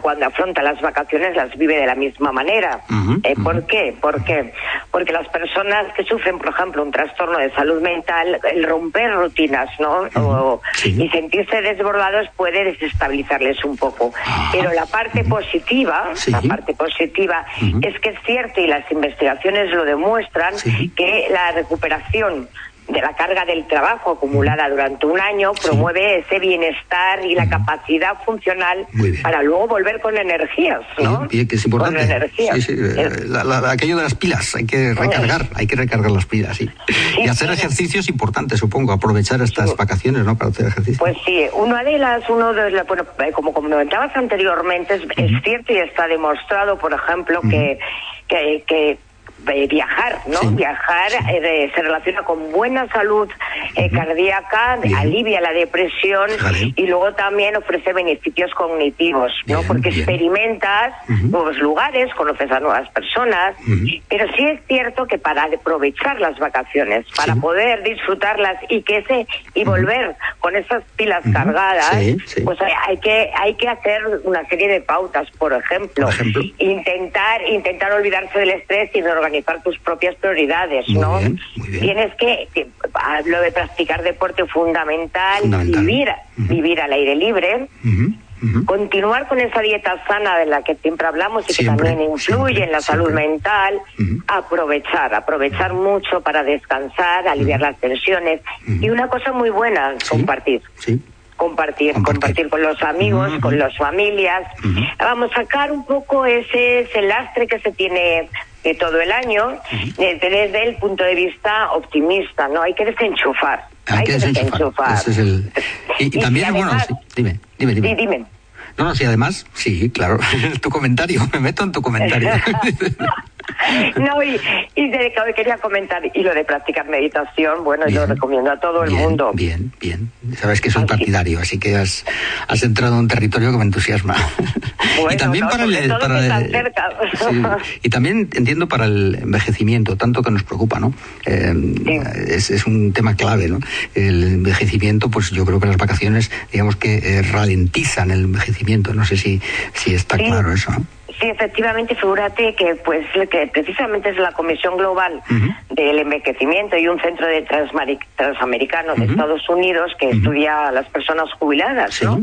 cuando afronta las vacaciones las vive de la misma manera. Eh, ¿Por qué? ¿Por qué? Porque las personas que sufren, por ejemplo, un trastorno de salud mental, el romper rutinas, ¿no? Y sentirse desbordados puede desestabilizarles un poco. Pero la parte positiva, la parte positiva es que es cierto y las investigaciones lo demuestran que la recuperación de la carga del trabajo acumulada durante un año promueve ese bienestar y la capacidad funcional para luego volver con energías, ¿no? que es importante. aquello de las pilas, hay que recargar, hay que recargar las pilas, sí. y hacer ejercicios importantes, supongo, aprovechar estas vacaciones, ¿no? Para hacer ejercicio. Pues sí, una de las, uno de las, bueno, eh, como comentabas anteriormente, es, cierto y está demostrado, por ejemplo, que, que, que eh, viajar, ¿no? Viajar eh, se relaciona con buena salud eh, cardíaca, alivia la depresión y luego también ofrece beneficios cognitivos, ¿no? Porque experimentas nuevos lugares, conoces a nuevas personas, pero sí es cierto que para aprovechar las vacaciones, para poder disfrutarlas y que ese y volver con esas pilas cargadas, pues hay, que hay que hacer una serie de pautas, por ejemplo, intentar intentar olvidarse del estrés y de organizar tus propias prioridades, ¿no? Tienes que, lo de practicar deporte fundamental, vivir, vivir al aire libre. Continuar con esa dieta sana de la que siempre hablamos y que también influye en la salud mental, aprovechar, aprovechar mucho para descansar, aliviar las tensiones. Y una cosa muy buena, compartir. Compartir, compartir, con los amigos, con las familias. Vamos a sacar un poco ese, ese lastre que se tiene de todo el año desde, el punto de vista optimista, ¿no? Hay que desenchufar. Hay, que desenchufar. y, también, bueno, dime, dime, dime. dime. No, no, sí, además, sí, claro, tu comentario, me meto en tu comentario. no, y, y de, quería comentar, y lo de practicar meditación, bueno, yo lo recomiendo a todo el mundo. Bien, bien. Sabes que soy partidario, así que has, has entrado en un territorio que me entusiasma. y también para el, y también entiendo para el envejecimiento, tanto que nos preocupa, ¿no? Eh, es, es, un tema clave, ¿no? El envejecimiento, pues yo creo que las vacaciones, digamos que eh, ralentizan el envejecimiento. No sé si, si está claro eso. ¿no? Sí, efectivamente, figúrate que pues que precisamente es la Comisión Global del Envejecimiento y un centro de transamericano de Estados Unidos que estudia a las personas jubiladas, ¿no?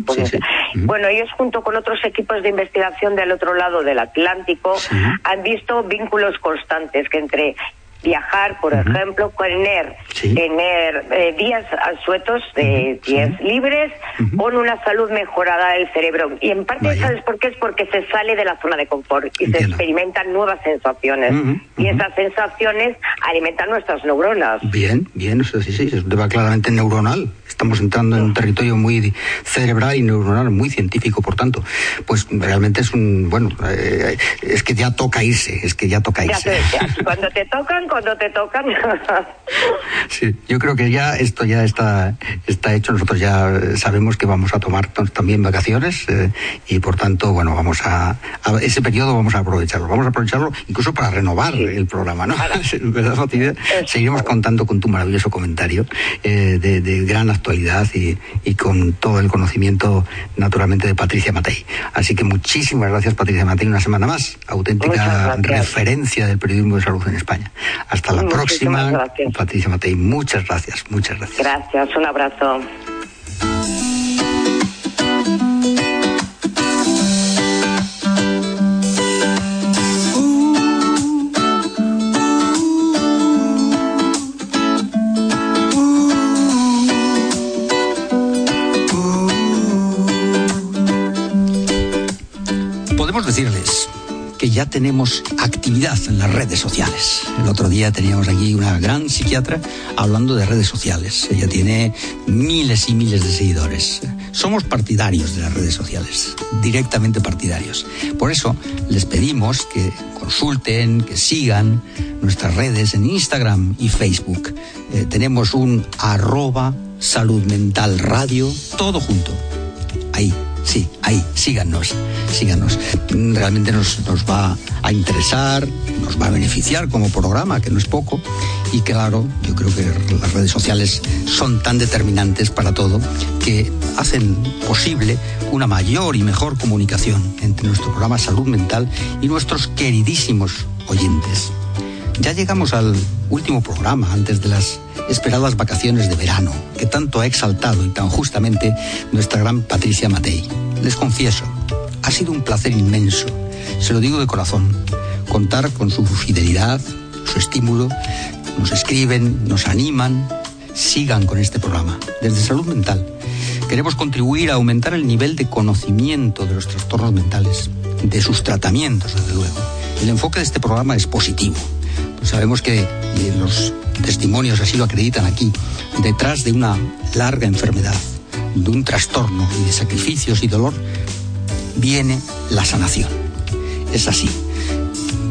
Bueno, ellos junto con otros equipos de investigación del otro lado del Atlántico han visto vínculos constantes que entre viajar, por ejemplo, tener, tener eh, días asuetos de días libres con una salud mejorada del cerebro. Y en parte, ¿sabes por qué? Es porque se sale de la zona de confort y se experimentan nuevas sensaciones. Y esas sensaciones alimentan nuestras neuronas. Bien, bien, eso sí, sí, es un tema claramente neuronal. Estamos entrando en un territorio muy cerebral y neuronal, muy científico, por tanto. Pues realmente es un, bueno, eh, es que ya toca irse, es que ya toca irse. cuando te tocan, cuando te tocan. sí, yo creo que ya esto ya está, está hecho. Nosotros ya sabemos que vamos a tomar también vacaciones eh, y por tanto, bueno, vamos a, ese periodo vamos a aprovecharlo. Vamos a aprovecharlo incluso para renovar el programa, ¿no? Seguiremos contando con tu maravilloso comentario eh, de, gran actualidad y, y con todo el conocimiento naturalmente de Patricia Matei. Así que muchísimas gracias Patricia Matei una semana más, auténtica referencia del periodismo de salud en España. Hasta la próxima. Patricia Matei, muchas gracias, muchas gracias. Gracias, un abrazo. Ya tenemos actividad en las redes sociales. El otro día teníamos aquí una gran psiquiatra hablando de redes sociales. Ella tiene miles y miles de seguidores. Somos partidarios de las redes sociales, directamente partidarios. Por eso les pedimos que consulten, que sigan nuestras redes en Instagram y Facebook. Eh, tenemos un arroba mental radio, todo junto. Ahí Sí, ahí, síganos, síganos. Realmente nos, nos va a interesar, nos va a beneficiar como programa, que no es poco. Y claro, yo creo que las redes sociales son tan determinantes para todo que hacen posible una mayor y mejor comunicación entre nuestro programa Salud Mental y nuestros queridísimos oyentes. Ya llegamos al último programa antes de las esperadas vacaciones de verano que tanto ha exaltado y tan justamente nuestra gran Patricia Matei. Les confieso, ha sido un placer inmenso, se lo digo de corazón, contar con su fidelidad, su estímulo, nos escriben, nos animan, sigan con este programa. Desde Salud Mental queremos contribuir a aumentar el nivel de conocimiento de los trastornos mentales, de sus tratamientos, desde luego. El enfoque de este programa es positivo Sabemos que los testimonios así lo acreditan aquí. Detrás de una larga enfermedad, de un trastorno y de sacrificios y dolor, viene la sanación. Es así.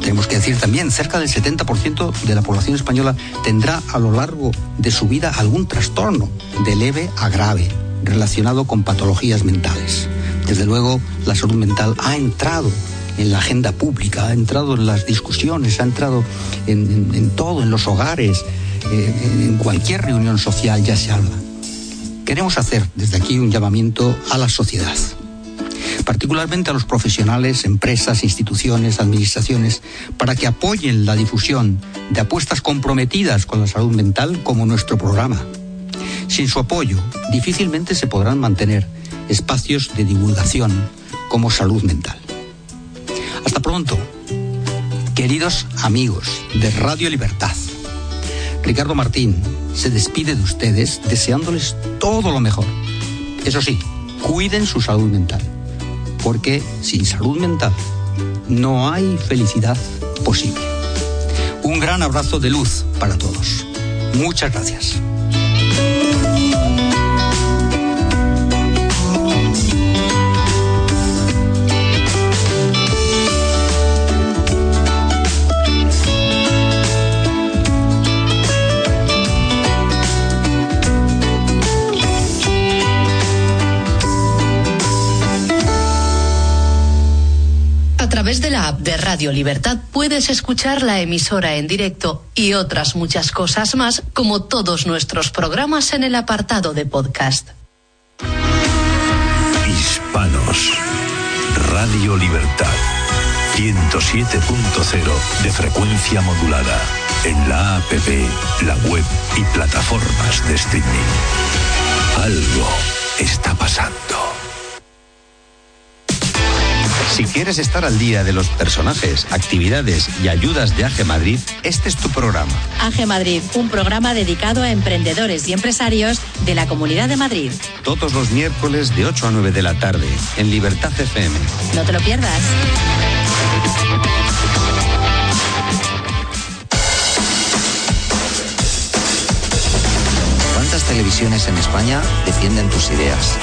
Tenemos que decir también, cerca del 70% de la población española tendrá a lo largo de su vida algún trastorno, de leve a grave, relacionado con patologías mentales. Desde luego, la salud mental ha entrado en la agenda pública, ha entrado en las discusiones, ha entrado en, todo, en los hogares, eh, en cualquier reunión social ya se habla. Queremos hacer desde aquí un llamamiento a la sociedad, particularmente a los profesionales, empresas, instituciones, administraciones, para que apoyen la difusión de apuestas comprometidas con la salud mental como nuestro programa. Sin su apoyo, difícilmente se podrán mantener espacios de divulgación como salud mental. Hasta pronto, queridos amigos de Radio Libertad. Ricardo Martín se despide de ustedes deseándoles todo lo mejor. Eso sí, cuiden su salud mental, porque sin salud mental no hay felicidad posible. Un gran abrazo de luz para todos. Muchas gracias. Través de la app de Radio Libertad puedes escuchar la emisora en directo y otras muchas cosas más, como todos nuestros programas en el apartado de podcast. Hispanos. Radio Libertad. 107.0 de frecuencia modulada. En la APP, la web y plataformas de streaming. Algo está pasando. Si quieres estar al día de los personajes, actividades y ayudas de AGE Madrid, este es tu programa. AGE Madrid, un programa dedicado a emprendedores y empresarios de la Comunidad de Madrid. Todos los miércoles de 8 a 9 de la tarde, en Libertad FM. No te lo pierdas. ¿Cuántas televisiones en España defienden tus ideas?